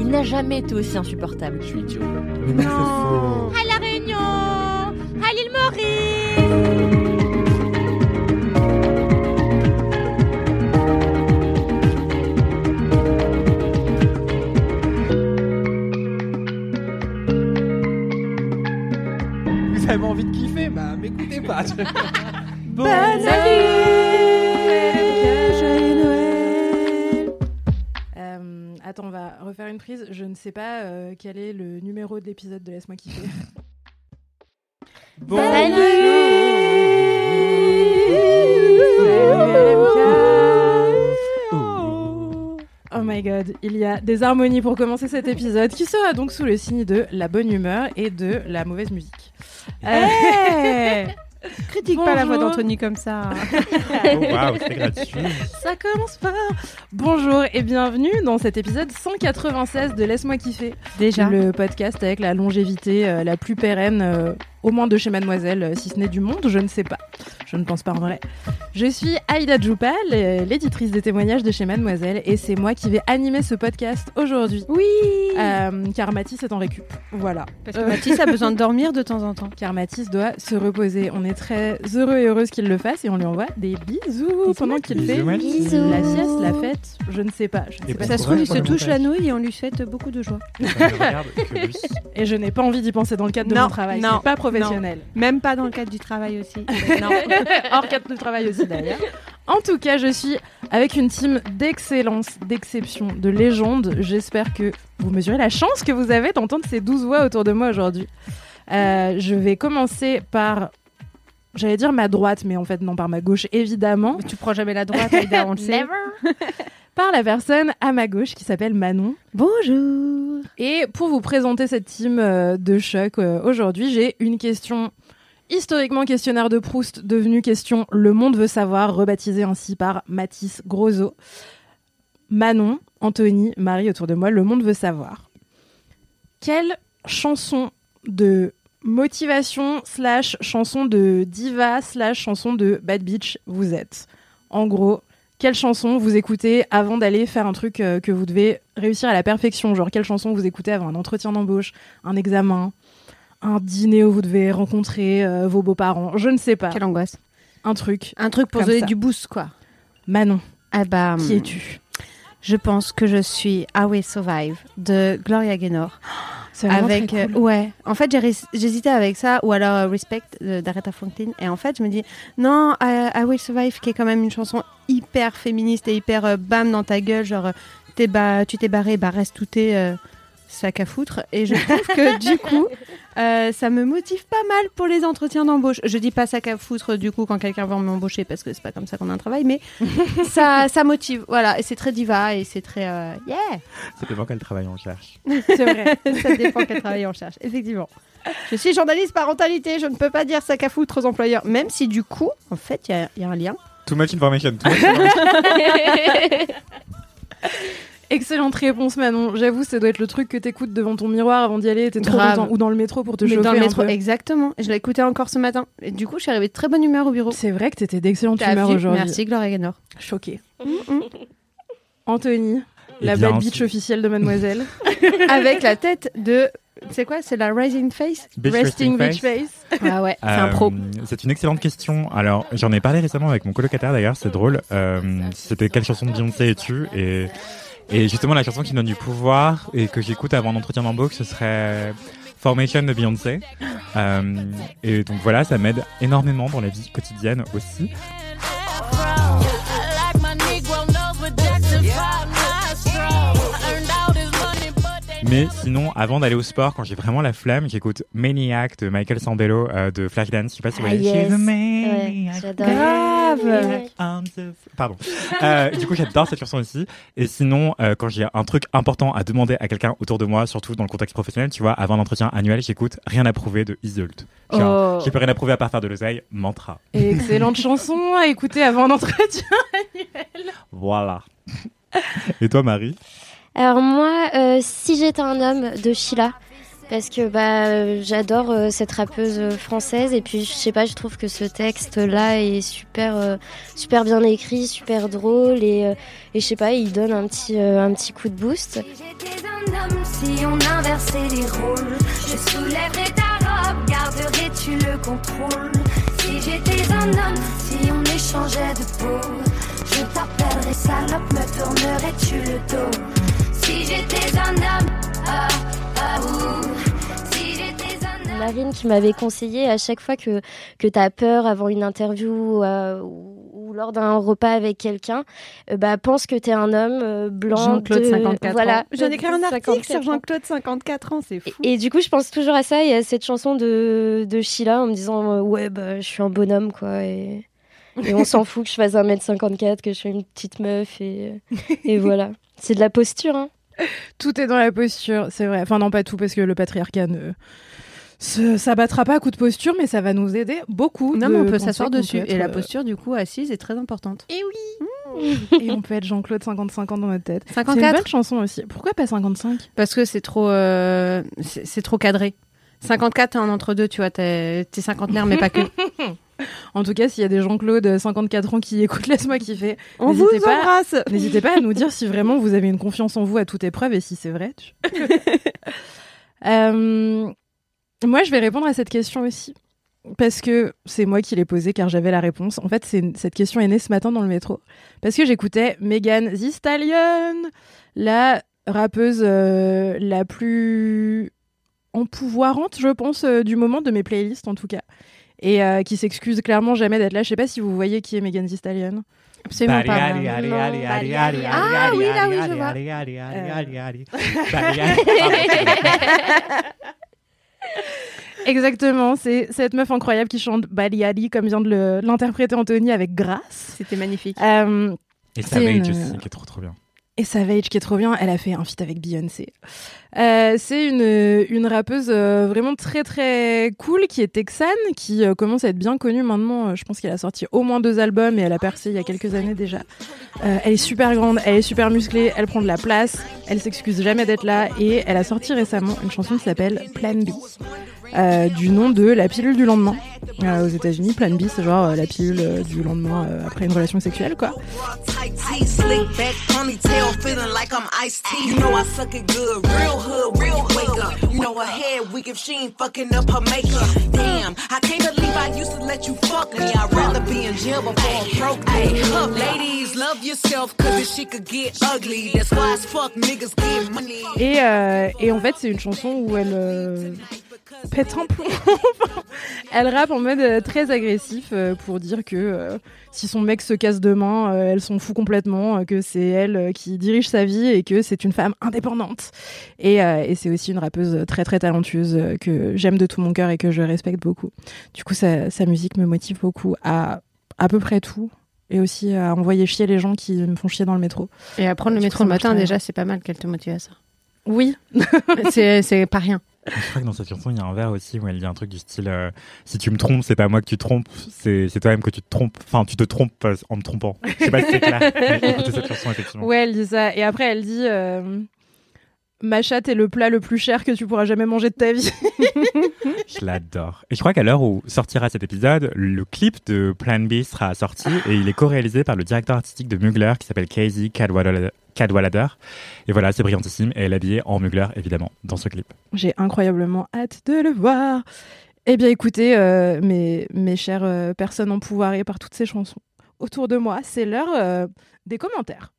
il n'a jamais été aussi insupportable. Je suis idiot. Mais non, c'est faux. À La Réunion À l'île Maurice Vous avez envie de kiffer Bah, m'écoutez pas. bon, Joyeux Attends, on va refaire une prise. Je ne sais pas euh, quel est le numéro de l'épisode de Laisse-moi kiffer. bon. Oh my god, il y a des harmonies pour commencer cet épisode qui sera donc sous le signe de la bonne humeur et de la mauvaise musique. Euh, Critique pas la voix Bonjour. d'Anthony comme ça. Oh, gratuit. Ça commence par Bonjour et bienvenue dans cet épisode 196 de Laisse-moi kiffer. Déjà. Le podcast avec la longévité euh, la plus pérenne, euh, au moins de chez Mademoiselle, euh, si ce n'est du monde, je ne sais pas. Je ne pense pas en vrai. Je suis Aïda Djoupa, l- l'éditrice des témoignages de chez Mademoiselle, et c'est moi qui vais animer ce podcast aujourd'hui. Oui. Euh, car Mathis est en récup. Voilà. Parce que Mathis a besoin de dormir de temps en temps. Car Mathis doit se reposer. On est très heureux et heureuse qu'il le fasse et on lui envoie des bisous pendant qu'il fait Bisous, Mathis. la sieste, la fête. Je ne sais pas. Je ne Et sais pas Ça se trouve, il se touche la nouille et on lui souhaite beaucoup de joie. Et je n'ai pas envie d'y penser dans le cadre de mon travail. non, C'est Même pas dans le cadre du travail aussi. non. Hors cadre de travail aussi d'ailleurs. En tout cas, je suis avec une team d'excellence, d'exception, de légende. J'espère que vous mesurez la chance que vous avez d'entendre ces douze voix autour de moi aujourd'hui. Euh, je vais commencer par, j'allais dire ma droite, mais en fait non, par ma gauche évidemment. tu prends jamais la droite, Aïda, on le sait. Par la personne à ma gauche qui s'appelle Manon. Bonjour. Et pour vous présenter cette team euh, de choc euh, aujourd'hui, j'ai une question historiquement questionnaire de Proust, devenue question Le monde veut savoir, rebaptisée ainsi par Mathis Grosso. Manon, Anthony, Marie autour de moi, Le monde veut savoir. Quelle chanson de motivation slash chanson de diva slash chanson de bad bitch vous êtes? En gros, quelle chanson vous écoutez avant d'aller faire un truc euh, que vous devez réussir à la perfection? Genre, quelle chanson vous écoutez avant un entretien d'embauche, un examen, un dîner où vous devez rencontrer euh, vos beaux-parents? Je ne sais pas. Quelle angoisse. Un truc. Un truc pour donner ça. du boost, quoi. Manon, Ah bah, qui es-tu? Je pense que je suis I Will Survive de Gloria Gaynor. Avec cool. euh, ouais. En fait j'hésitais avec ça ou alors euh, Respect d'Aretha Franklin. Et en fait je me dis non I, I Will Survive qui est quand même une chanson hyper féministe et hyper euh, bam dans ta gueule genre t'es ba- tu t'es barré bah reste tout tes euh, sac à foutre et je trouve que du coup euh, ça me motive pas mal pour les entretiens d'embauche je dis pas sac à foutre du coup quand quelqu'un veut m'embaucher parce que c'est pas comme ça qu'on a un travail mais ça ça motive voilà et c'est très diva et c'est très euh, yeah Ça dépend quel travail on cherche. C'est vrai. ça dépend quel travail on cherche, effectivement. Je suis journaliste parentalité, je ne peux pas dire sac à foutre aux employeurs, même si du coup, en fait, il y y, a un lien. Too much information. Too much information. Excellente réponse, Manon. J'avoue, ça doit être le truc que t'écoutes devant ton miroir avant d'y aller. T'es trop Grave. content. Ou dans le métro pour te Mais chauffer dans le un métro, peu. exactement. Je l'ai écouté encore ce matin. Et du coup, je suis arrivée de très bonne humeur au bureau. C'est vrai que t'étais d'excellente humeur aujourd'hui. Merci, Gloria Gaynor. Choquée. Mm, Anthony, la bad bitch officielle de Mademoiselle. Avec la tête de. C'est quoi C'est la Rising Face? Bitch Resting bitch face. face. Ah ouais, c'est un pro. Euh, C'est une excellente question. Alors, j'en ai parlé récemment avec mon colocataire d'ailleurs, c'est drôle. Euh, C'était quelle chanson de Beyoncé es-tu? Et Et justement, la chanson qui donne du pouvoir et que j'écoute avant l'entretien d'embauche, ce serait Formation de Beyoncé. Euh, et donc voilà, ça m'aide énormément dans la vie quotidienne aussi. Mais sinon, avant d'aller au sport, quand j'ai vraiment la flemme, j'écoute Maniac de Michael Sambello euh, de Flashdance. Je sais pas si vous Ah, voyez. yes. She's a Ouais, maniac. j'adore. Grave. Pardon. Euh, du coup, j'adore cette chanson aussi. Et sinon, euh, quand j'ai un truc important à demander à quelqu'un autour de moi, surtout dans le contexte professionnel, tu vois, avant l'entretien annuel, j'écoute Rien à prouver de Easy Ult. Genre, Oh. j'ai plus rien à prouver à part faire de l'oseille, mantra. Excellente chanson à écouter avant l'entretien. Voilà. Et toi, Marie? Alors moi, euh, si j'étais un homme de Sheila, parce que bah j'adore euh, cette rappeuse euh, française et puis je sais pas, je trouve que ce texte là est super euh, super bien écrit, super drôle et, euh, et je sais pas, il donne un petit un petit coup de boost. J'étais un homme, si on inversait les rôles, je soulèverais ta robe, garderais-tu le contrôle? Si j'étais un homme, si on échangeait de peau, je t'appellerais salope, me tournerais-tu le dos? Marine qui m'avait conseillé à chaque fois que, que tu as peur avant une interview euh, ou, ou lors d'un repas avec quelqu'un, euh, bah, pense que tu es un homme euh, blanc. Jean-Claude, de- 54 voilà, ans. J'en ai écrit un article 54 sur ans. Jean-Claude, 54 ans, c'est fou. Et, et du coup, je pense toujours à ça et à cette chanson de, de Sheila en me disant euh, Ouais, bah, je suis un bonhomme, quoi. Et, et on s'en fout que je fasse 1m54, que je sois une petite meuf. Et, et voilà. C'est de la posture, hein. Tout est dans la posture, c'est vrai. Enfin, non, pas tout, parce que le patriarcat ne s'abattra pas à coup de posture, mais ça va nous aider beaucoup. Non, mais on peut s'asseoir dessus. peut Et la euh, posture, du coup, assise est très importante. Et oui Et on peut être Jean-Claude 55 ans dans notre tête. C'est une 54 bonne chanson aussi. Pourquoi pas 55 Parce que c'est trop, euh, c'est trop cadré. 54, t'es en entre-deux, tu vois, t'es t'es cinquantenaire, mais pas que. En tout cas, s'il y a des Jean-Claude 54 ans qui écoutent Laisse-moi kiffer, On vous pas. embrasse n'hésitez pas à nous dire si vraiment vous avez une confiance en vous à toute épreuve et si c'est vrai. tu- Euh, moi, je vais répondre à cette question aussi. Parce que c'est moi qui l'ai posée car j'avais la réponse. En fait, c'est cette question est née ce matin dans le métro. Parce que j'écoutais Megan Thee Stallion, la rappeuse euh, la plus empouvoirante, je pense, euh, du moment de mes playlists en tout cas. Et euh, qui s'excuse clairement jamais d'être là. Je sais pas si vous voyez qui est Megan Thee Stallion. Absolument pas. Ah oui, là, oui, je vois. Exactement, c'est cette meuf incroyable qui chante Bali Ali comme vient de l'interpréter Anthony avec grâce. C'était magnifique. Euh, Et Savage une- aussi, qui est trop trop bien. et Savage qui est trop bien, elle a fait un feat avec Beyoncé. Euh, c'est une, une rappeuse euh, vraiment très très cool qui est texane, qui euh, commence à être bien connue maintenant. Euh, je pense qu'elle a sorti au moins deux albums et elle a percé il y a quelques années déjà. Euh, elle est super grande, elle est super musclée, elle prend de la place, elle s'excuse jamais d'être là et elle a sorti récemment une chanson qui s'appelle Plan B. euh, du nom de la pilule du lendemain. Euh, aux États-Unis, Plan B, c'est genre euh, la pilule du lendemain après une relation sexuelle, quoi. I'm real hood you wake up. You know her head weak if she ain't fucking up her makeup. Damn, I can't believe I used to let you fuck me. I'd rather be in jail before I broke me. Look, ladies, love yourself, cause this shit could get ugly. That's why as fuck niggas get money. Et, euh, et en fait, c'est une chanson où elle euh, pète un plomb. elle rappe en mode euh, très agressif euh, pour dire que euh, si son mec se casse demain, euh, elle s'en fout complètement, que c'est elle qui dirige sa vie et que c'est une femme indépendante. Et, euh, et c'est aussi une rappeuse très très talentueuse que j'aime de tout mon cœur et que je respecte beaucoup. Du coup, sa, sa musique me motive beaucoup à à peu près tout. Et aussi à envoyer chier les gens qui me font chier dans le métro. Et à prendre le métro le matin, déjà, c'est pas mal qu'elle te motive à ça. Oui, c'est pas rien. Je crois que dans cette chanson, il y a un vers aussi où elle dit un truc du style euh, Si tu me trompes, c'est pas moi que tu trompes, c'est toi-même que tu te trompes. Enfin, tu te trompes euh, en me trompant. Je sais pas si c'est clair. mais cette chanson, effectivement. Ouais, elle dit ça. Et après, elle dit euh, Ma chatte est le plat le plus cher que tu pourras jamais manger de ta vie. Je l'adore. Et je crois qu'à l'heure où sortira cet épisode, le clip de Plan B sera sorti et il est co-réalisé par le directeur artistique de Mugler qui s'appelle Casey Cadwallader. Cadwallader. Et voilà, c'est brillantissime et elle est habillée en Mugler, évidemment, dans ce clip. J'ai incroyablement hâte de le voir. Eh bien, écoutez, euh, mes, mes chères euh, personnes empouvoirées par toutes ces chansons autour de moi, c'est l'heure euh, des commentaires.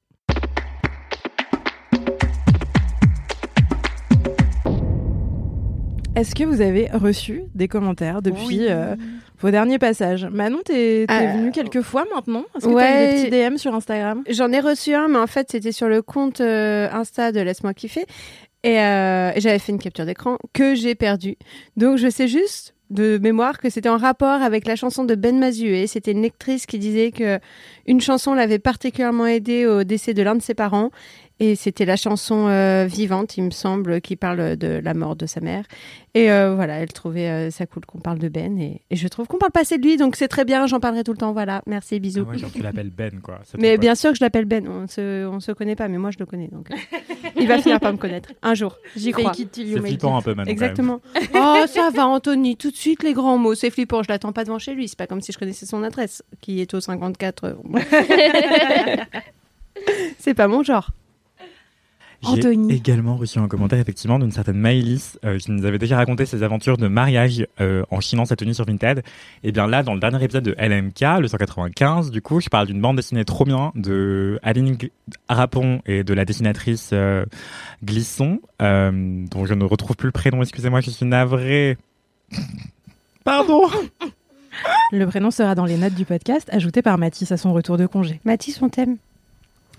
Est-ce que vous avez reçu des commentaires depuis Oui. euh, vos derniers passages? Manon, t'es t'es Euh, venue quelques fois maintenant? Est-ce que t'as ouais. eu des petits DM sur Instagram? J'en ai reçu un, mais en fait, c'était sur le compte euh, Insta de Laisse-moi kiffer. Et, et j'avais fait une capture d'écran que j'ai perdue. Donc, je sais juste de mémoire que c'était en rapport avec la chanson de Ben Mazué. C'était une lectrice qui disait que une chanson l'avait particulièrement aidée au décès de l'un de ses parents. Et c'était la chanson euh, Vivante, il me semble, qui parle de la mort de sa mère. Et euh, voilà, elle trouvait euh, ça cool qu'on parle de Ben. Et, et je trouve qu'on parle pas assez de lui, donc c'est très bien, j'en parlerai tout le temps. Voilà, merci, bisous. Ah ouais, genre tu l'appelles Ben, quoi. Mais bien sûr que je l'appelle Ben, on se, on se connaît pas, mais moi je le connais donc. il va finir par me connaître un jour, j'y crois. C'est flippant it. un peu maintenant. Exactement. oh, ça va, Anthony, tout de suite les grands mots, c'est flippant, je l'attends pas devant chez lui, c'est pas comme si je connaissais son adresse, qui est au 54. euh, c'est pas mon genre. J'ai Anthony. également reçu un commentaire effectivement d'une certaine Maëlys euh, qui nous avait déjà raconté ses aventures de mariage euh, en chinant sa tenue sur Vinted. Et bien là, dans le dernier épisode de LMK, le 195, du coup, je parle d'une bande dessinée trop bien de Aline Rapon et de la dessinatrice euh, Glisson, euh, dont je ne retrouve plus le prénom, excusez-moi, je suis navrée. Pardon Le prénom sera dans les notes du podcast, ajouté par Mathis à son retour de congé. Mathis, on t'aime.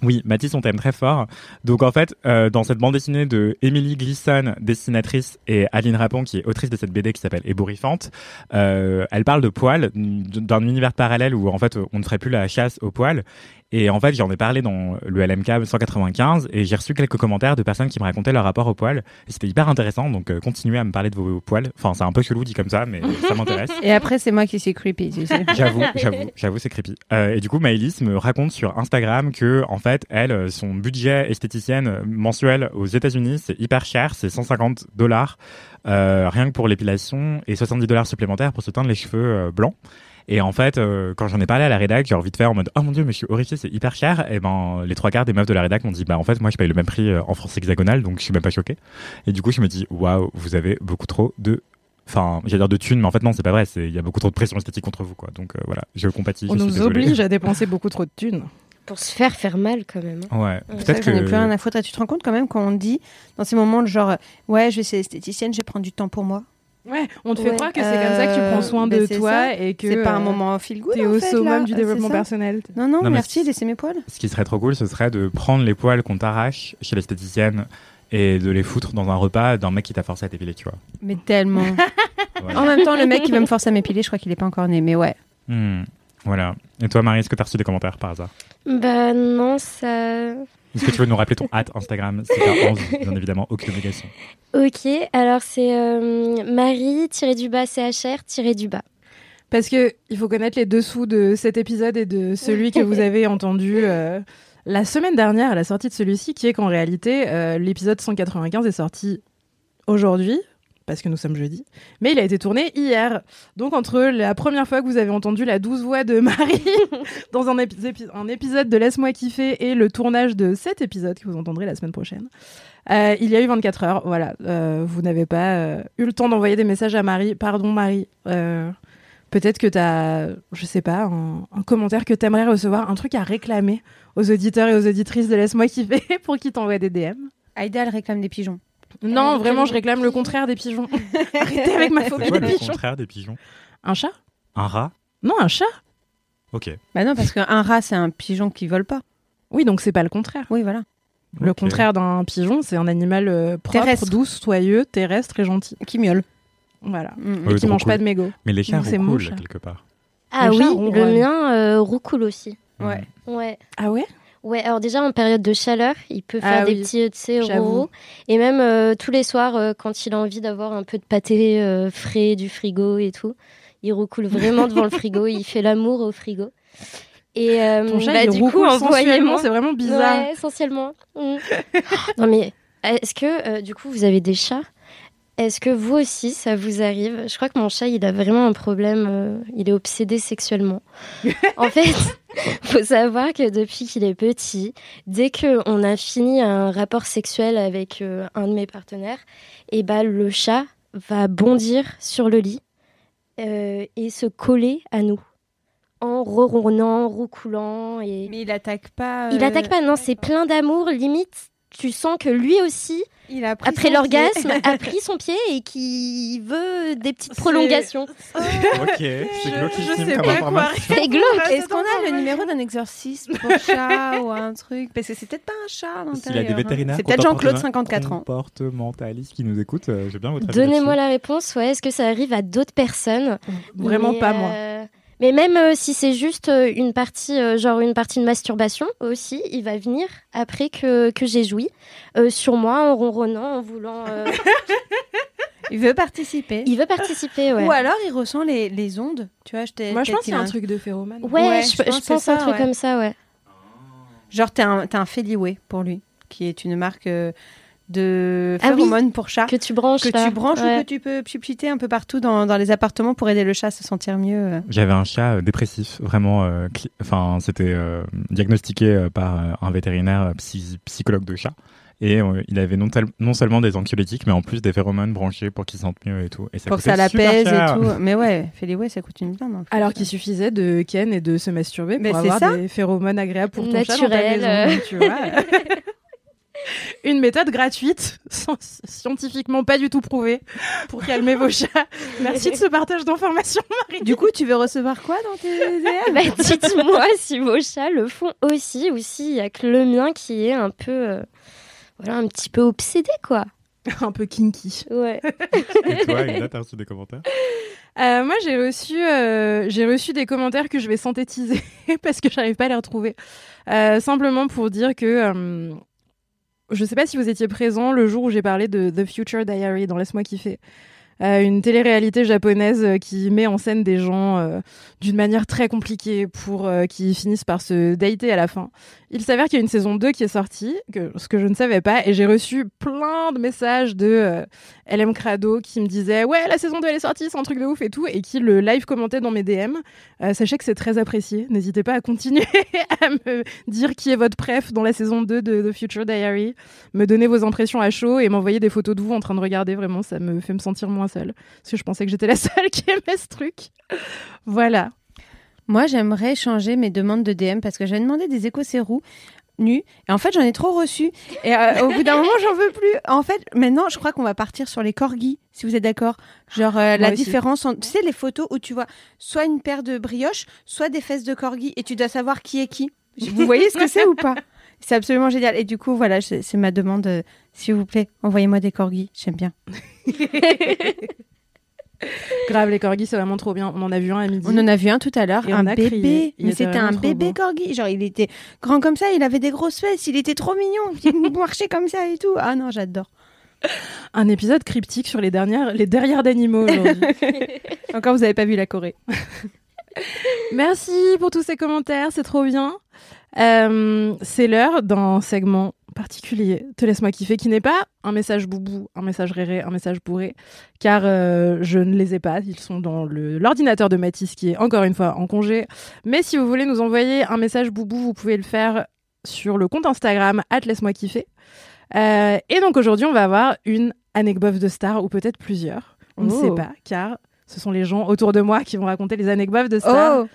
Oui, Mathis, on t'aime très fort. Donc en fait, euh, dans cette bande dessinée de Emily Gleason, dessinatrice, et Aline Rapon, qui est autrice de cette BD qui s'appelle Ébouriffante, euh, elle parle de poils, d'un univers parallèle où en fait on ne ferait plus la chasse aux poils. Et en fait, j'en ai parlé dans le LMK 195 et j'ai reçu quelques commentaires de personnes qui me racontaient leur rapport aux poils. Et c'était hyper intéressant, donc euh, continuez à me parler de vos poils. Enfin, c'est un peu chelou dit comme ça, mais ça m'intéresse. Et après, c'est moi qui suis creepy, tu sais. J'avoue, j'avoue, j'avoue, c'est creepy. Euh, et du coup, Maëlys me raconte sur Instagram que, en fait, elle, euh, son budget esthéticienne mensuel aux États-Unis, c'est hyper cher, c'est 150 dollars euh, rien que pour l'épilation et 70 dollars supplémentaires pour se teindre les cheveux blancs. Et en fait, euh, quand j'en ai parlé à la rédac, j'ai envie de faire en mode oh mon dieu, mais je suis horrifié, c'est hyper cher. Et ben les trois quarts des meufs de la rédac m'ont dit bah en fait moi je paye le même prix euh, en France hexagonale, donc je suis même pas choqué. Et du coup je me dis waouh, vous avez beaucoup trop de Enfin, j'allais dire de thunes, mais en fait non, c'est pas vrai. Il y a beaucoup trop de pression esthétique contre vous, quoi. Donc euh, voilà, je compatis. On je nous oblige à dépenser beaucoup trop de thunes. Pour se faire faire mal quand même. hein. Ouais, peut-être que j'en ai plus rien à foutre. Tu te rends compte quand même quand on dit dans ces moments le genre, ouais, je vais essayer esthéticienne, je vais prendre du temps pour moi? Ouais, on te fait Ouais. croire que c'est comme ça que tu prends soin Euh, de ben, toi ça. et que C'est pas un euh, moment feel good. t'es en au fait, summum là. du Euh, développement personnel. Non, non, merci, laissez mes poils. Ce qui serait trop cool, ce serait de prendre les poils qu'on t'arrache chez l'esthéticienne et de les foutre dans un repas d'un mec qui t'a forcé à t'épiler, tu vois. Mais tellement. Voilà. en même temps, le mec qui va me forcer à m'épiler, je crois qu'il est pas encore né. Mais ouais. Hmm, Voilà. Et toi, Marie, est-ce que t'as reçu des commentaires par hasard? Bah non, ça. Est-ce que tu veux nous rappeler ton hâte Instagram? C'est pas 11, bien évidemment, aucune obligation. Ok, alors c'est euh, Marie du bas CHR du bas. Parce que il faut connaître les dessous de cet épisode et de celui que vous avez entendu euh, la semaine dernière à la sortie de celui-ci, qui est qu'en réalité, euh, l'épisode 195 est sorti aujourd'hui, parce que nous sommes jeudi, mais il a été tourné hier. Donc entre la première fois que vous avez entendu la douce voix de Marie dans un, épi- épi- un épisode de Laisse-moi kiffer et le tournage de cet épisode que vous entendrez la semaine prochaine, euh, il y a eu 24 heures. Voilà, Euh, vous n'avez pas euh, eu le temps d'envoyer des messages à Marie. Pardon Marie. Euh, Peut-être que tu as, je sais pas, un, un commentaire que tu aimerais recevoir, un truc à réclamer aux auditeurs et aux auditrices de Laisse-moi kiffer pour qu'ils t'envoient des DM. Aïda, elle réclame des pigeons. Non, Euh, vraiment, je réclame le contraire des pigeons. Arrêtez avec ma phobie quoi des le pigeons. contraire des pigeons Un chat Un rat Non, un chat Ok. Bah non, parce qu'un rat, c'est un pigeon qui vole pas. Oui, donc c'est pas le contraire. Oui, voilà. Le Ok. contraire d'un pigeon, c'est un animal euh, propre, Terrestre. doux, soyeux, terrestre et gentil. Qui miaule. Voilà. Mm. Et Ouais, qui trop mange cool. pas de mégots. Mais les chats Non, c'est mon roulent chat. quelque part. Ah Le oui, chat le mien euh, roucoule aussi. Ouais. Ouais. Ah ouais? Ouais, alors déjà en période de chaleur, il peut faire Ah des oui, petits, tu sais, roros. Et même euh, tous les soirs, euh, quand il a envie d'avoir un peu de pâté euh, frais du frigo et tout, il roucoule vraiment devant le frigo, il fait l'amour au frigo. Et Ton chat, bah, il du coup, envoyez-moi. c'est vraiment bizarre. Ouais, essentiellement. Mm. non mais, est-ce que du coup vous avez des chats? Est-ce que vous aussi ça vous arrive? Je crois que mon chat il a vraiment un problème, euh, il est obsédé sexuellement. en fait, faut savoir que depuis qu'il est petit, dès que on a fini un rapport sexuel avec euh, un de mes partenaires, et bah le chat va bondir sur le lit euh, et se coller à nous en ronronnant, roucoulant et Mais il attaque pas. il euh, attaque pas, non, c'est plein d'amour, limite. Tu sens que lui aussi, Il a pris après l'orgasme, a pris son pied et qui veut des petites prolongations. Ok, c'est glauquissime comme. C'est glauque. Est-ce qu'on a le numéro d'un exorcisme pour chat ou un truc? Parce que c'est peut-être pas un chat à S'il y a des hein. vétérinaires C'est peut-être Jean-Claude, 54 ans. comportementalistes qui nous écoutent, euh, j'ai bien votre avis Donnez-moi la réponse. Ouais, est-ce que ça arrive à d'autres personnes? Vraiment Mais, pas, moi. Mais même euh, si c'est juste euh, une partie, euh, genre une partie de masturbation aussi, il va venir après que, que j'ai joui euh, sur moi en ronronnant, en voulant. euh, Il veut participer. Il veut participer, ouais. Ou alors il ressent les, les ondes. Tu vois, je t'ai- Moi, je pense qu'il y a un truc de phéromone. Ouais, je, je pense, un truc ouais. comme ça, ouais. Genre, t'as un, t'as un Feliway pour lui, qui est une marque de Ah oui, phéromones pour chat. Que tu branches que là. tu branches Ouais. ou que tu peux pupiter un peu partout dans, dans les appartements pour aider le chat à se sentir mieux. euh. J'avais un chat euh, dépressif, vraiment. euh, Enfin, c'était euh, diagnostiqué par un vétérinaire psy- psychologue de chat. Et euh, il avait non, tel- non seulement des anxiolytiques, mais en plus des phéromones branchés pour qu'il se sente mieux et tout. Et ça pour que ça super l'apaise et cher. tout. Mais ouais, ça coûte une blinde. en fait. Alors qu'il suffisait de ken et de se masturber Mais pour c'est avoir ça. des phéromones agréables pour ton chat dans ta Naturel, maison. euh. donc, tu vois. Une méthode gratuite, scientifiquement pas du tout prouvée, pour calmer vos chats. Merci de ce partage d'informations, Marie. Du coup, tu veux recevoir quoi dans tes DM Bah, dites-moi si vos chats le font aussi, ou s'il y a que le mien qui est un peu, euh, voilà, un petit peu obsédé, quoi. un peu kinky. Ouais. Et toi, Ina, t'as reçu des commentaires? Euh, moi, j'ai reçu, euh, j'ai reçu des commentaires que je vais synthétiser parce que j'arrive pas à les retrouver. Euh, simplement pour dire que je sais pas si vous étiez présent le jour où j'ai parlé de The Future Diary dans Laisse-moi kiffer. Une télé-réalité japonaise euh, qui met en scène des gens euh, d'une manière très compliquée pour euh, qui finissent par se dater à la fin. Il s'avère qu'il y a une saison 2 qui est sortie, que, ce que je ne savais pas, et j'ai reçu plein de messages de euh, LM Crado qui me disait Ouais, la saison 2 elle est sortie, c'est un truc de ouf et tout, et qui le live commentait dans mes DM. Sachez que c'est très apprécié. N'hésitez pas à continuer à me dire qui est votre préf dans la saison 2 de The Future Diary, me donner vos impressions à chaud et m'envoyer des photos de vous en train de regarder. Vraiment, ça me fait me sentir moins seule. Parce que je pensais que j'étais la seule qui aimait ce truc. Voilà. Moi, j'aimerais changer mes demandes de DM parce que j'avais demandé des éco-sérous nus et en fait, j'en ai trop reçu. Et euh, au bout d'un moment, j'en veux plus. En fait, maintenant, je crois qu'on va partir sur les corgis, si vous êtes d'accord. Genre euh, la aussi. différence, entre, tu sais, les photos où tu vois soit une paire de brioches, soit des fesses de corgi et tu dois savoir qui est qui. Vous voyez ce que c'est ou pas? C'est absolument génial. Et du coup, voilà, c'est ma demande. euh, S'il vous plaît, envoyez-moi des corgis. J'aime bien. Grave, les corgis, c'est vraiment trop bien. On en a vu un à midi. On en a vu un tout à l'heure, un bébé. Mais était c'était un bébé beau. corgi. Genre, il était grand comme ça, il avait des grosses fesses, il était trop mignon. Il marchait comme ça et tout. Ah non, j'adore. Un épisode cryptique sur les dernières, les derrière d'animaux aujourd'hui. Encore, vous avez pas vu la Corée. Merci pour tous ces commentaires, c'est trop bien. Euh, c'est l'heure d'un segment particulier, Te laisse-moi kiffer, qui n'est pas un message boubou, un message réré, un message bourré, car euh, je ne les ai pas, ils sont dans l'ordinateur de Mathis qui est encore une fois en congé. Mais si vous voulez nous envoyer un message boubou, vous pouvez le faire sur le compte Instagram, laisse-moi kiffer. Euh, et donc aujourd'hui, on va avoir une anecdote de star, ou peut-être plusieurs, on ne Oh. sait pas, car ce sont les gens autour de moi qui vont raconter les anecdotes de stars. Oh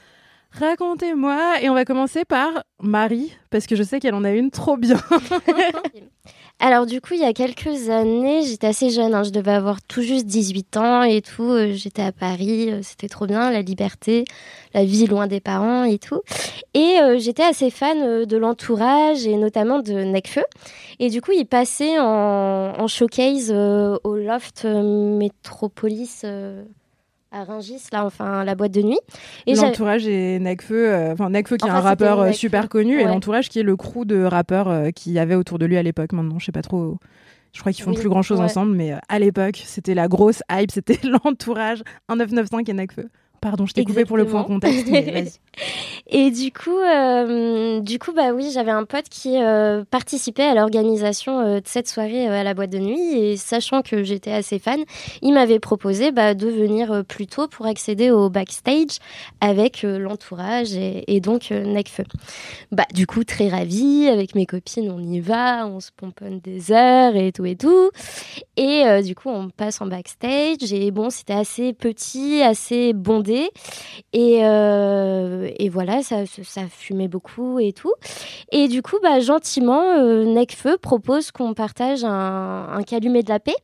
Racontez-moi. Et on va commencer par Marie, parce que je sais qu'elle en a une trop bien. Alors du coup, il y a quelques années, j'étais assez jeune, hein, je devais avoir tout juste 18 ans et tout. euh, j'étais à Paris, euh, c'était trop bien, la liberté, la vie loin des parents et tout. Et euh, j'étais assez fan euh, de l'entourage et notamment de Necfeu. Et du coup, il passait en, en showcase euh, au Loft euh, Metropolis euh, à Rungis, là, enfin la boîte de nuit. Et L'entourage est Necfeu, euh, enfin Necfeu qui est un rappeur euh, Nekfeu. super connu, et l'entourage qui est le crew de rappeurs euh, qu'il y avait autour de lui à l'époque. Maintenant, je sais pas trop. Je crois qu'ils font Oui, plus grand chose ouais. ensemble, mais euh, à l'époque, c'était la grosse hype, c'était l'entourage 1995 et Necfeu. Pardon, je t'ai coupé pour le point contexte, mais. Et du coup, euh, du coup, bah oui, j'avais un pote qui euh, participait à l'organisation euh, de cette soirée à la boîte de nuit et sachant que j'étais assez fan, il m'avait proposé bah, de venir plus tôt pour accéder au backstage avec l'entourage et, donc Necfeu. Bah du coup, très ravie avec mes copines, on y va, on se pomponne des heures et tout et tout. Et du coup, on passe en backstage et bon, c'était assez petit, assez bondé. Et, et voilà, ça, ça fumait beaucoup et tout. Et du coup, bah, gentiment, euh, Necfeu propose qu'on partage un, un calumet de la paix.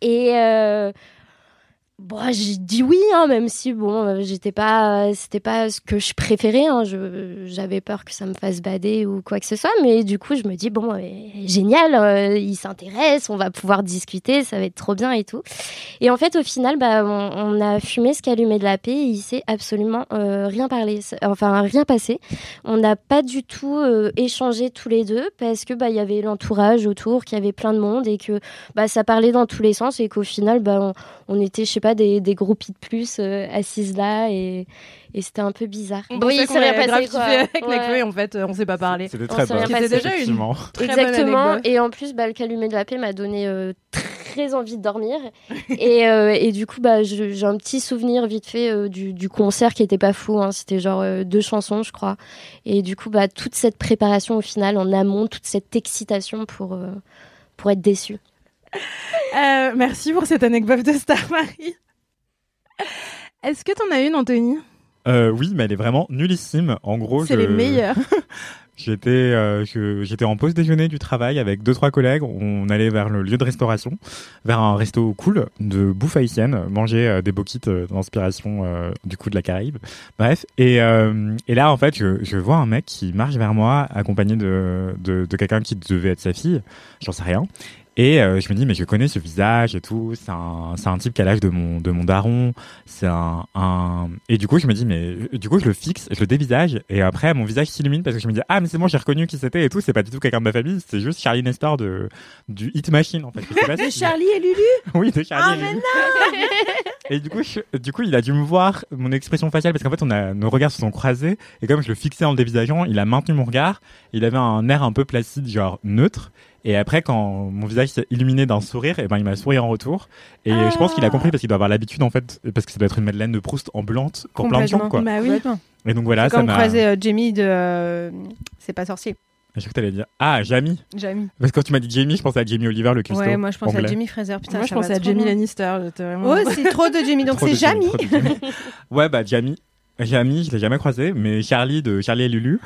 Et euh, Bon, j'ai dit oui, hein, même si bon, euh, j'étais pas, c'était pas ce que je préférais. Hein, j'avais peur que ça me fasse bader ou quoi que ce soit, mais du coup, je me dis bon, euh, génial, euh, il s'intéresse, on va pouvoir discuter, ça va être trop bien et tout. Et en fait, au final, bah, on, a fumé ce calumet de la paix, et il s'est absolument euh, rien parlé, enfin rien passé. On n'a pas du tout euh, échangé tous les deux parce que bah il y avait l'entourage autour, qu'il y avait plein de monde et que bah ça parlait dans tous les sens et qu'au final, bah on, on était, je sais pas, des, des groupies de plus euh, assises là et, et c'était un peu bizarre. On pensait qu'on avait grave kiffé avec Nekfeu et en fait, on s'est pas parlé. C'était très bon. rien C'était passé. déjà une Effectivement. très bonne Exactement. Et en plus, bah, le calumet de la paix m'a donné euh, très envie de dormir. et, euh, et du coup, bah, j'ai un petit souvenir vite fait euh, du, du concert qui était pas fou. hein. C'était genre euh, deux chansons, je crois. Et du coup, bah, toute cette préparation au final en amont, toute cette excitation pour, euh, pour être déçu. Euh, merci pour cette anecdote de Star Marie. Est-ce que t'en as une, Anthony? Euh, oui, mais elle est vraiment nullissime. En gros, C'est je- les meilleurs. J'étais, euh, j'étais en pause déjeuner du travail avec deux trois collègues. On allait vers le lieu de restauration, vers un resto cool de bouffe haïtienne, manger euh, des boquites euh, d'inspiration du coup de la Caraïbe. Bref, et, et là en fait, je, je vois un mec qui marche vers moi, accompagné de de, de quelqu'un qui devait être sa fille. J'en sais rien. Et euh, je me dis mais je connais ce visage et tout. C'est un un type qui a l'âge de mon de mon daron. C'est un, un et du coup je me dis mais du coup je le fixe, je le dévisage et après mon visage s'illumine parce que je me dis ah mais c'est bon j'ai reconnu qui c'était et tout. C'est pas du tout quelqu'un de ma famille. C'est juste Charlie Nestor de du Hit Machine en fait. Je sais pas De si- Charlie et Lulu oui, de Charlie. Ah, et mais Lulu. Et du coup, je- du coup, il a dû me voir mon expression faciale parce qu'en fait, on a nos regards se sont croisés et comme je le fixais en le dévisageant, il a maintenu mon regard. Il avait un air un peu placide, genre neutre. Et après, quand mon visage s'est illuminé d'un sourire, et ben il m'a souri en retour. Et je pense qu'il a compris parce qu'il doit avoir l'habitude en fait, parce que ça doit être une Madeleine de Proust ambulante pour plein de gens quoi. Bah oui. Et donc voilà, C'est ça comme m'a. croiser euh, Jamie de euh, C'est pas sorcier. Je crois que t'allais dire ah Jamie. Jamie. Parce que quand tu m'as dit Jamie, je pensais à Jamie Oliver le cuistot. Ouais, moi je pense à. Jamie Fraser. Putain, Moi, je ça va pensais à Jamie. Lannister. Vraiment... Oh, c'est trop de Jamie, donc c'est Jamie. ouais, bah Jamie. Jamie, je l'ai jamais croisé, mais Charlie de Charlie et Lulu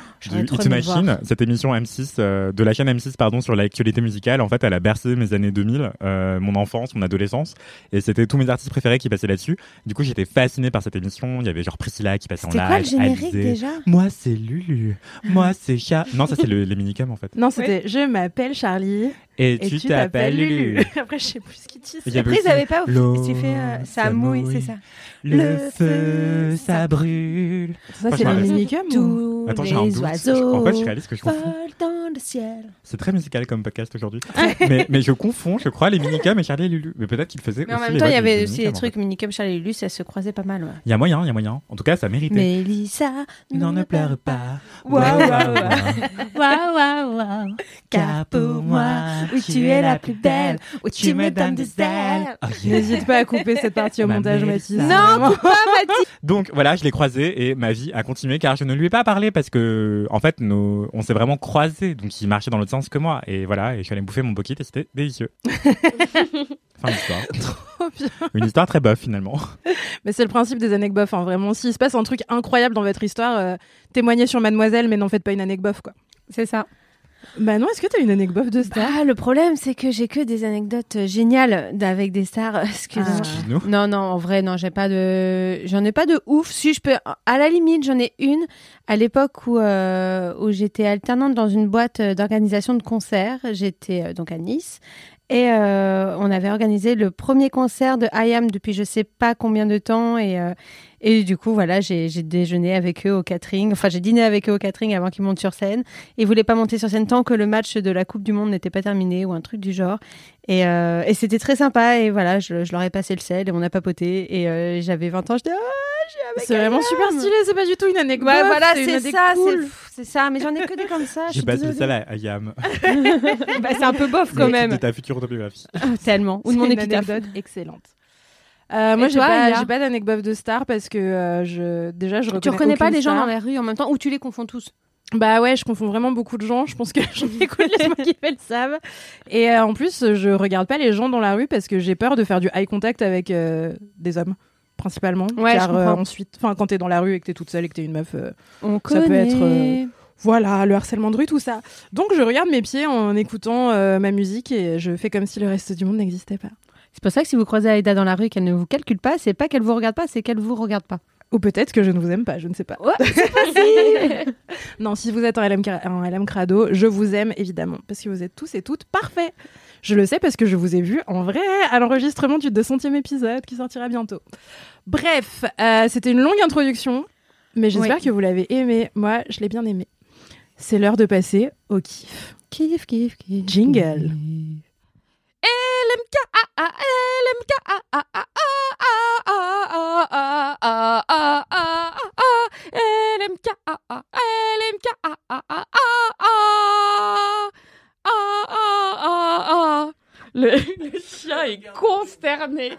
trop Hit Machine, voir. cette émission M6 euh, de la chaîne M6 pardon sur l'actualité musicale. En fait, elle a bercé mes années 2000, euh, mon enfance, mon adolescence, et c'était tous mes artistes préférés qui passaient là-dessus. Du coup, j'étais fasciné par cette émission. Il y avait genre Priscilla qui passait en C'était live. quoi le générique Alizé. déjà? Moi, c'est Lulu. Moi, c'est Chat. Non, ça c'est le, les minicums en fait. Non, c'était Je m'appelle Charlie. Et, tu t'appelles Lulu. Après, je sais plus ce qu'ils disent. Il Après, ils aussi avaient pas. Il s'est fait. euh, ça mouille, c'est ça. Le feu, ça brûle. Ça, c'est ou- Tous Attends, j'ai un doute. oiseaux En fait, je réalise que je confonds. volent dans le ciel. C'est très musical comme podcast aujourd'hui. mais, mais je confonds, je crois, les minicums et Charlie et Lulu. Mais peut-être qu'ils faisaient Mais en aussi même temps, il y avait aussi des trucs. Minicum, Charlie et Lulu, ça se croisait pas mal. Il y a moyen, il y a moyen. En tout cas, ça méritait. Mélissa, Non, ne pleure pas. Waouh, waouh, waouh. Waouh, waouh, waouh. Car pour moi, oui, tu es la plus belle. Oui, tu me donnes des ailes. N'hésite pas à couper cette partie au montage. Mathis. Non, coupe pas, Mathis. Donc voilà, je l'ai croisé et ma vie a continué car je ne lui ai pas parlé parce que en fait, nos... on s'est vraiment croisés. Donc il marchait dans l'autre sens que moi et voilà, et je suis allé bouffer mon pocket et c'était délicieux. fin d'histoire. Trop bien. Une histoire très bof finalement. Mais c'est le principe des anecdotes bof. Hein. Vraiment, s'il se passe un truc incroyable dans votre histoire, euh, témoignez sur Mademoiselle, mais n'en faites pas une anecdote bof, quoi. C'est ça. Bah non, est-ce que t'as une anecdote de star Ah, le problème, c'est que j'ai que des anecdotes euh, géniales avec des stars. Excusez-moi. Excuse-nous. Non, non, en vrai, non, j'ai pas de, j'en ai pas de ouf. Si je peux, à la limite, j'en ai une à l'époque où euh, où j'étais alternante dans une boîte euh, d'organisation de concerts. J'étais euh, donc à Nice et euh, on avait organisé le premier concert de I Am depuis je sais pas combien de temps et euh, et du coup voilà j'ai j'ai déjeuné avec eux au catering. Enfin j'ai dîné avec eux au catering avant qu'ils montent sur scène. Ils voulaient pas monter sur scène tant que le match de la Coupe du Monde n'était pas terminé ou un truc du genre. Et, euh, et c'était très sympa. Et voilà, je, je leur ai passé le sel et on a papoté. Et euh, j'avais 20 ans. J'étais, ah, j'ai avec C'est vraiment super stylé, c'est pas du tout une anecdote. Ouais, voilà, c'est ça, c'est cool. c'est ça. Mais j'en ai que des comme ça. je J'ai suis passé le sel à Ayam. Bah, c'est un peu bof quand même. de ta future autobiographie. Ah, Tellement. Ou de C'est mon une épitaphe. anecdote excellente. Euh, moi, j'ai pas, j'ai pas d'anecdote de star parce que euh, je, déjà, je reconnais Tu reconnais pas les gens dans la rue en même temps ou tu les confonds tous? Bah ouais, je confonds vraiment beaucoup de gens. Je pense que j'en écoute les gens qui le savent. Et euh, en plus, je regarde pas les gens dans la rue parce que j'ai peur de faire du eye contact avec euh, des hommes. principalement. Ouais, je car ensuite, enfin, quand t'es dans la rue et que t'es toute seule et que t'es une meuf, On ça peut être, voilà, le harcèlement de rue, tout ça. Donc je regarde mes pieds en écoutant euh, ma musique et je fais comme si le reste du monde n'existait pas. C'est pour ça que si vous croisez Aïda dans la rue et qu'elle ne vous calcule pas, c'est pas qu'elle vous regarde pas, c'est qu'elle vous regarde pas. Ou peut-être que je ne vous aime pas, je ne sais pas. c'est possible. non, si vous êtes un LM, crado, je vous aime évidemment, parce que vous êtes tous et toutes parfaits. Je le sais parce que je vous ai vu en vrai à l'enregistrement du 200e épisode qui sortira bientôt. Bref, euh, c'était une longue introduction, mais j'espère Oui. que vous l'avez aimé. Moi, je l'ai bien aimé. C'est l'heure de passer au kiff. Kiff, kiff, kiff. Jingle. Le, le chien est consterné.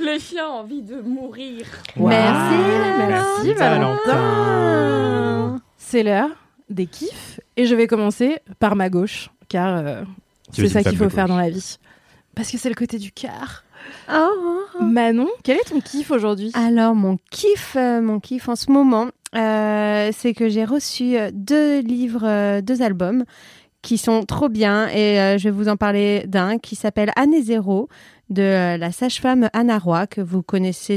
Le chien a envie de mourir. Merci, Merci Valentin. C'est l'heure des kiffs et je vais commencer par ma gauche car euh, c'est ça qu'il faut faire gauche. dans la vie. Parce que c'est le côté du cœur. Oh. Manon, quel est ton kiff aujourd'hui? Alors, mon kiff, euh, mon kiff en ce moment, euh, c'est que j'ai reçu euh, deux livres, euh, deux albums qui sont trop bien et je vais vous en parler d'un qui s'appelle Année Zéro de la sage-femme Anna Roy que vous connaissez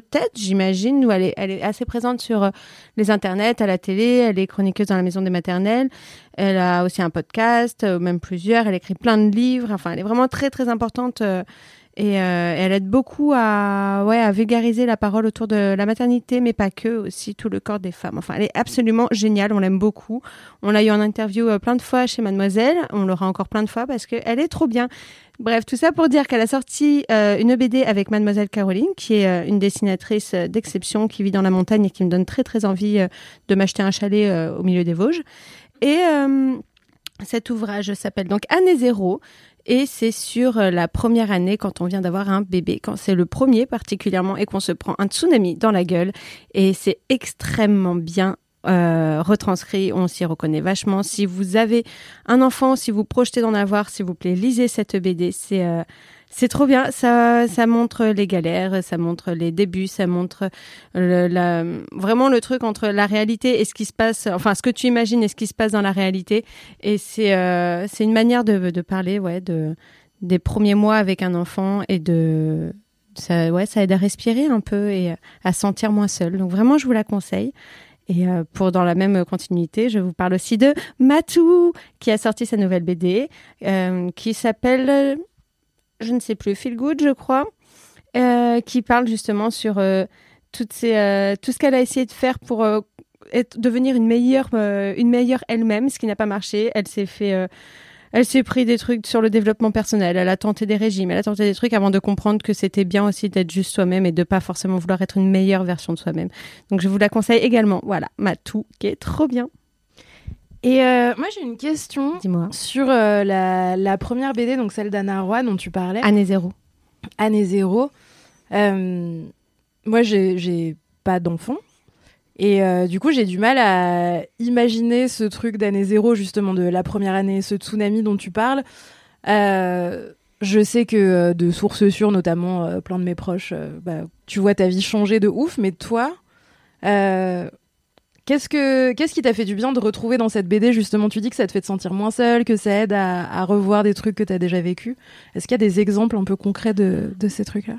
peut-être, j'imagine, où elle est, elle est assez présente sur euh, les internets, à la télé, elle est chroniqueuse dans la maison des maternelles, elle a aussi un podcast, euh, même plusieurs, elle écrit plein de livres, enfin elle est vraiment très très importante euh, et elle aide beaucoup à, ouais, à vulgariser la parole autour de la maternité, mais pas que, aussi tout le corps des femmes. Enfin, elle est absolument géniale, on l'aime beaucoup. On l'a eu en interview plein de fois chez Mademoiselle, on l'aura encore plein de fois parce qu'elle est trop bien. Bref, tout ça pour dire qu'elle a sorti euh, une BD avec Mademoiselle Caroline, qui est euh, une dessinatrice euh, d'exception qui vit dans la montagne et qui me donne très très envie de m'acheter un chalet au milieu des Vosges. Et cet ouvrage s'appelle donc Année zéro et c'est sur la première année quand on vient d'avoir un bébé, quand c'est le premier particulièrement et qu'on se prend un tsunami dans la gueule. Et c'est extrêmement bien euh, retranscrit, on s'y reconnaît vachement. Si vous avez un enfant, si vous projetez d'en avoir, s'il vous plaît, lisez cette BD. C'est euh, c'est trop bien. Ça, ça montre les galères, ça montre les débuts, ça montre le- la, vraiment le truc entre la réalité et ce qui se passe, enfin ce que tu imagines et ce qui se passe dans la réalité. Et c'est euh, c'est une manière de, de parler, ouais, de des premiers mois avec un enfant et de ça, ouais, ça aide à respirer un peu et à se sentir moins seul. Donc vraiment, je vous la conseille. Et euh, pour dans la même continuité, je vous parle aussi de Matou qui a sorti sa nouvelle BD euh, qui s'appelle, je ne sais plus, Feel Good, je crois, euh, qui parle justement sur tout ce qu'elle a essayé de faire pour devenir une meilleure, une meilleure elle-même, ce qui n'a pas marché. Elle s'est fait elle s'est pris des trucs sur le développement personnel, elle a tenté des régimes, elle a tenté des trucs avant de comprendre que c'était bien aussi d'être juste soi-même et de pas forcément vouloir être une meilleure version de soi-même. Donc je vous la conseille également. Voilà, Matou qui est trop bien. Et euh, moi j'ai une question Dis-moi. sur euh, la, la première BD, donc celle d'Anna Roy dont tu parlais. Année zéro. Année zéro. Euh, moi j'ai j'ai pas d'enfant. Et euh, du coup, j'ai du mal à imaginer ce truc d'année zéro, justement, de la première année, ce tsunami dont tu parles. Euh, je sais que euh, de sources sûres, notamment plein de mes proches, bah, tu vois ta vie changer de ouf, mais toi, qu'est-ce que qu'est-ce qui t'a fait du bien de retrouver dans cette BD justement Tu dis que ça te fait te sentir moins seule, que ça aide à, revoir des trucs que tu as déjà vécu. Est-ce qu'il y a des exemples un peu concrets de ces trucs-là?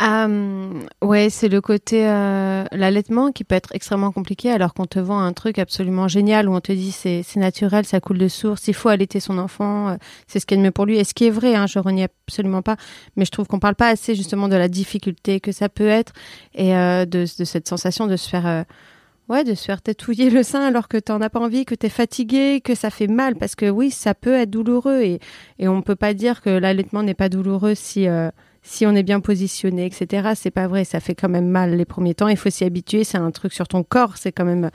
Euh, ouais, c'est le côté euh, l'allaitement qui peut être extrêmement compliqué alors qu'on te vend un truc absolument génial où on te dit c'est c'est naturel, ça coule de source, il faut allaiter son enfant, euh, c'est ce qui est le mieux pour lui. Et ce qui est vrai, hein, je renie absolument pas, mais je trouve qu'on parle pas assez justement de la difficulté que ça peut être et euh, de, de cette sensation de se faire Ouais, de se faire tétouiller le sein alors que t'en as pas envie, que t'es fatigué, que ça fait mal, parce que oui, ça peut être douloureux et, et on peut pas dire que l'allaitement n'est pas douloureux si, euh, si on est bien positionné, etc. C'est pas vrai, ça fait quand même mal les premiers temps, il faut s'y habituer, c'est un truc sur ton corps, c'est quand même...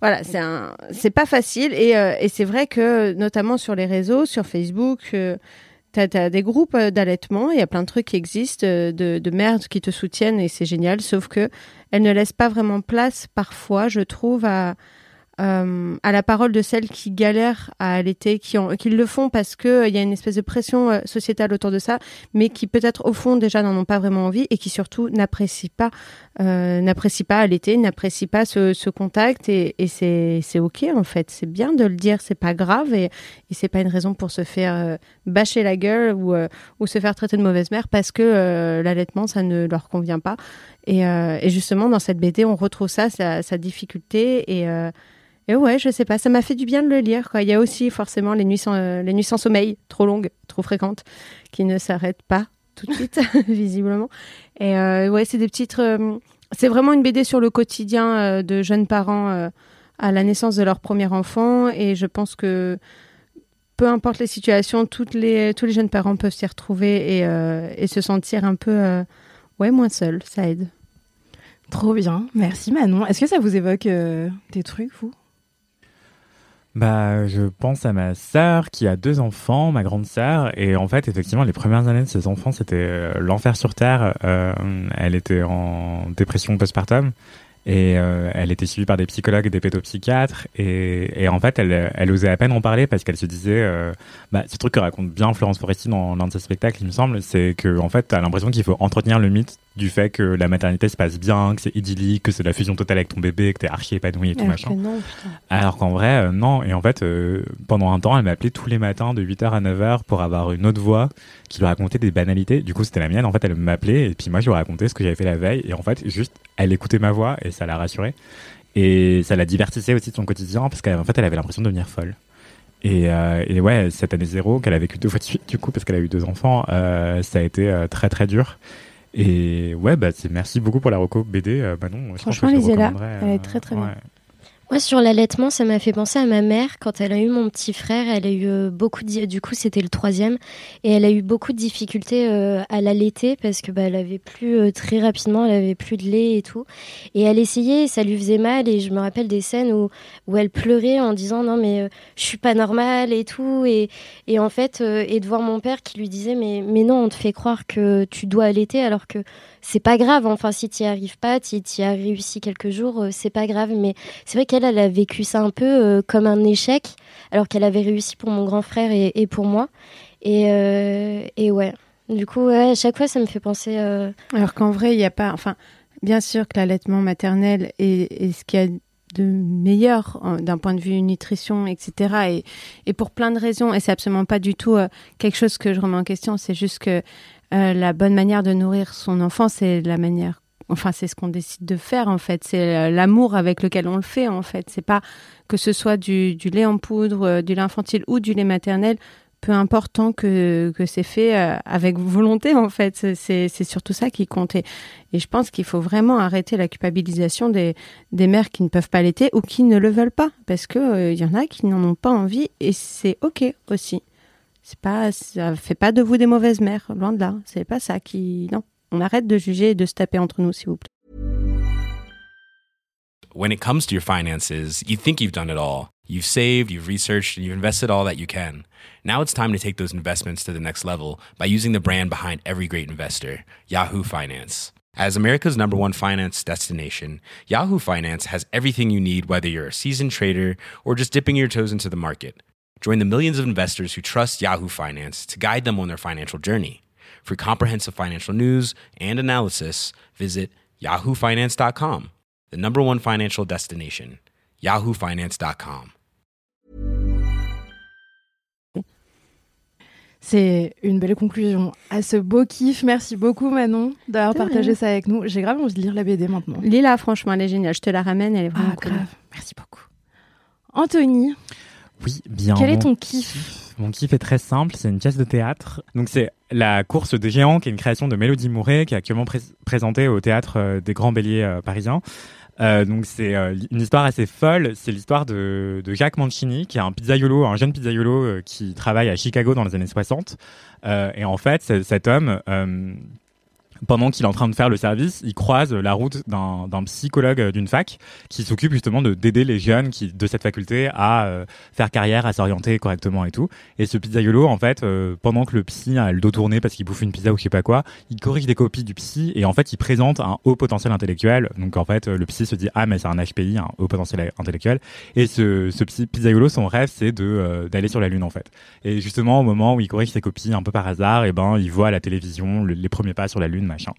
Voilà, c'est un, c'est pas facile et, euh, c'est vrai que notamment sur les réseaux, sur Facebook, euh, t'as as des groupes euh, d'allaitement, il y a plein de trucs qui existent, de, de qui te soutiennent et c'est génial, sauf que elles ne laissent pas vraiment place parfois, je trouve, à, euh, à la parole de celles qui galèrent à allaiter, qui, ont, qui le font parce que euh, y a une espèce de pression euh, sociétale autour de ça, mais qui peut-être au fond déjà n'en ont pas vraiment envie et qui surtout n'apprécient pas, n'apprécient pas allaiter, n'apprécient pas ce, contact et, et c'est ok en fait, c'est bien de le dire, c'est pas grave et, et c'est pas une raison pour se faire bâcher la gueule ou se faire traiter de mauvaise mère parce que l'allaitement ça ne leur convient pas. Et, justement dans cette BD on retrouve ça, sa, sa difficulté et et ouais, je sais pas, ça m'a fait du bien de le lire. Quoi. Il y a aussi forcément les nuits sans, euh, sommeil, trop longues, trop fréquentes, qui ne s'arrêtent pas tout de suite, visiblement. Et euh, ouais, c'est des petites. euh, c'est vraiment une BD sur le quotidien de jeunes parents à la naissance de leur premier enfant. Et je pense que peu importe les situations, tous les jeunes parents peuvent s'y retrouver et, se sentir un peu ouais, moins seuls. Ça aide. Trop bien, merci Manon. Est-ce que ça vous évoque des trucs, vous? Bah, je pense à ma sœur qui a deux enfants, ma grande sœur, et en fait, effectivement, les premières années de ses enfants, c'était euh, l'enfer sur terre. Euh, elle était en dépression postpartum et euh, elle était suivie par des psychologues et des pédopsychiatres et, et en fait, elle, elle osait à peine en parler parce qu'elle se disait, euh, bah, ce truc que raconte bien Florence Foresti dans l'un de ses spectacles, il me semble, c'est que en fait, t'as l'impression qu'il faut entretenir le mythe du fait que la maternité se passe bien, que c'est idyllique, que c'est la fusion totale avec ton bébé, que t'es archi épanoui et tout Alors machin. non. Alors qu'en vrai, euh, non. Et en fait, euh, pendant un temps, elle m'appelait tous les matins de 8h à 9h pour avoir une autre voix qui lui racontait des banalités. Du coup, c'était la mienne. En fait, elle m'appelait et puis moi, je lui racontais ce que j'avais fait la veille. Et en fait, juste, elle écoutait ma voix et ça la rassurait. Et ça la divertissait aussi de son quotidien parce qu'en fait, elle avait l'impression de devenir folle. Et, euh, et ouais, cette année zéro qu'elle a vécu deux fois de suite, du coup, parce qu'elle a eu deux enfants, euh, ça a été euh, très très dur. Et ouais, bah, merci beaucoup pour la reco BD, Manon. Pense Franchement, je lisez-la. Elle est très, très bien. Moi, sur l'allaitement, ça m'a fait penser à ma mère. Quand elle a eu mon petit frère, elle a eu euh, beaucoup de... Du coup, c'était le troisième. Et elle a eu beaucoup de difficultés euh, à l'allaiter parce que bah, elle avait plus euh, très rapidement, elle avait plus de lait et tout. Et elle essayait, et ça lui faisait mal. Et je me rappelle des scènes où, elle pleurait en disant non mais je suis pas normale et tout. Et, et en fait, et de voir mon père qui lui disait mais, mais non, on te fait croire que tu dois allaiter alors que c'est pas grave. Enfin, si tu arrives pas, tu y as réussi quelques jours, euh, c'est pas grave. Mais c'est vrai qu'elle, elle a vécu ça un peu euh, comme un échec, alors qu'elle avait réussi pour mon grand frère et, pour moi. Et, euh, et ouais. Du coup, à chaque fois, ça me fait penser. Alors qu'en vrai, il n'y a pas. Enfin, bien sûr que l'allaitement maternel est, ce qu'il y a de meilleur d'un point de vue nutrition, etc. Et, pour plein de raisons. Et c'est absolument pas du tout quelque chose que je remets en question. C'est juste que la bonne manière de nourrir son enfant, c'est la manière. Enfin, c'est ce qu'on décide de faire en fait. C'est euh, l'amour avec lequel on le fait en fait. C'est pas que ce soit du, lait en poudre, euh, du lait infantile ou du lait maternel peu importe tant que, c'est fait euh, avec volonté en fait. C'est- surtout ça qui compte. Et, je pense qu'il faut vraiment arrêter la culpabilisation des, mères qui ne peuvent pas allaiter ou qui ne le veulent pas. Parce que euh, il y en a qui n'en ont pas envie et c'est ok aussi. C'est pas, ça fait pas de vous des mauvaises mères, loin de là. C'est pas ça qui. Non. On arrête de juger et de se taper entre nous, s'il vous plaît. when it comes to your finances, you think you've done it all. You've saved, you've researched, and you've invested all that you can. Now it's time to take those investments to the next level by using the brand behind every great investor, Yahoo Finance. As America's number one finance destination, Yahoo Finance has everything you need, whether you're a seasoned trader or just dipping your toes into the market. Join the millions of investors who trust Yahoo Finance to guide them on their financial journey. For comprehensive financial news and analysis, visit yahoofinance.com, the number one financial destination, yahoofinance.com. C'est une belle conclusion à ce beau kiff. Merci beaucoup Manon d'avoir partagé rien. ça avec nous. J'ai grave envie de lire la BD maintenant. Lila, franchement, elle est géniale. Je te la ramène, elle est vraiment Ah, cool. grave. Merci beaucoup. Anthony, Oui, bien. quel est ton kiff Mon kiff est très simple, c'est une pièce de théâtre. Donc c'est la course des géants, qui est une création de Mélodie Mouret, qui est actuellement pré- présentée au théâtre euh, des Grands Béliers euh, parisiens. Euh, donc c'est euh, une histoire assez folle. C'est l'histoire de, de Jacques Mancini, qui est un pizzaiolo, un jeune pizzaiolo euh, qui travaille à Chicago dans les années 60. Euh, et en fait, cet homme, pendant qu'il est en train de faire le service, il croise la route d'un psychologue euh, d'une fac qui s'occupe justement de d'aider les jeunes qui de cette faculté à euh, faire carrière, à s'orienter correctement et tout. Et ce pizzaiolo, en fait, euh, pendant que le psy a le dos tourné parce qu'il bouffe une pizza ou je sais pas quoi, il corrige des copies du psy et en fait, il présente un haut potentiel intellectuel. Donc en fait, le psy se dit ah mais c'est un HPI, un haut potentiel intellectuel. Et ce ce psy pizzaiolo, son rêve c'est de d'aller sur la lune en fait. Et justement au moment où il corrige ses copies un peu par hasard, et ben il voit à la télévision le- les premiers pas sur la lune machin.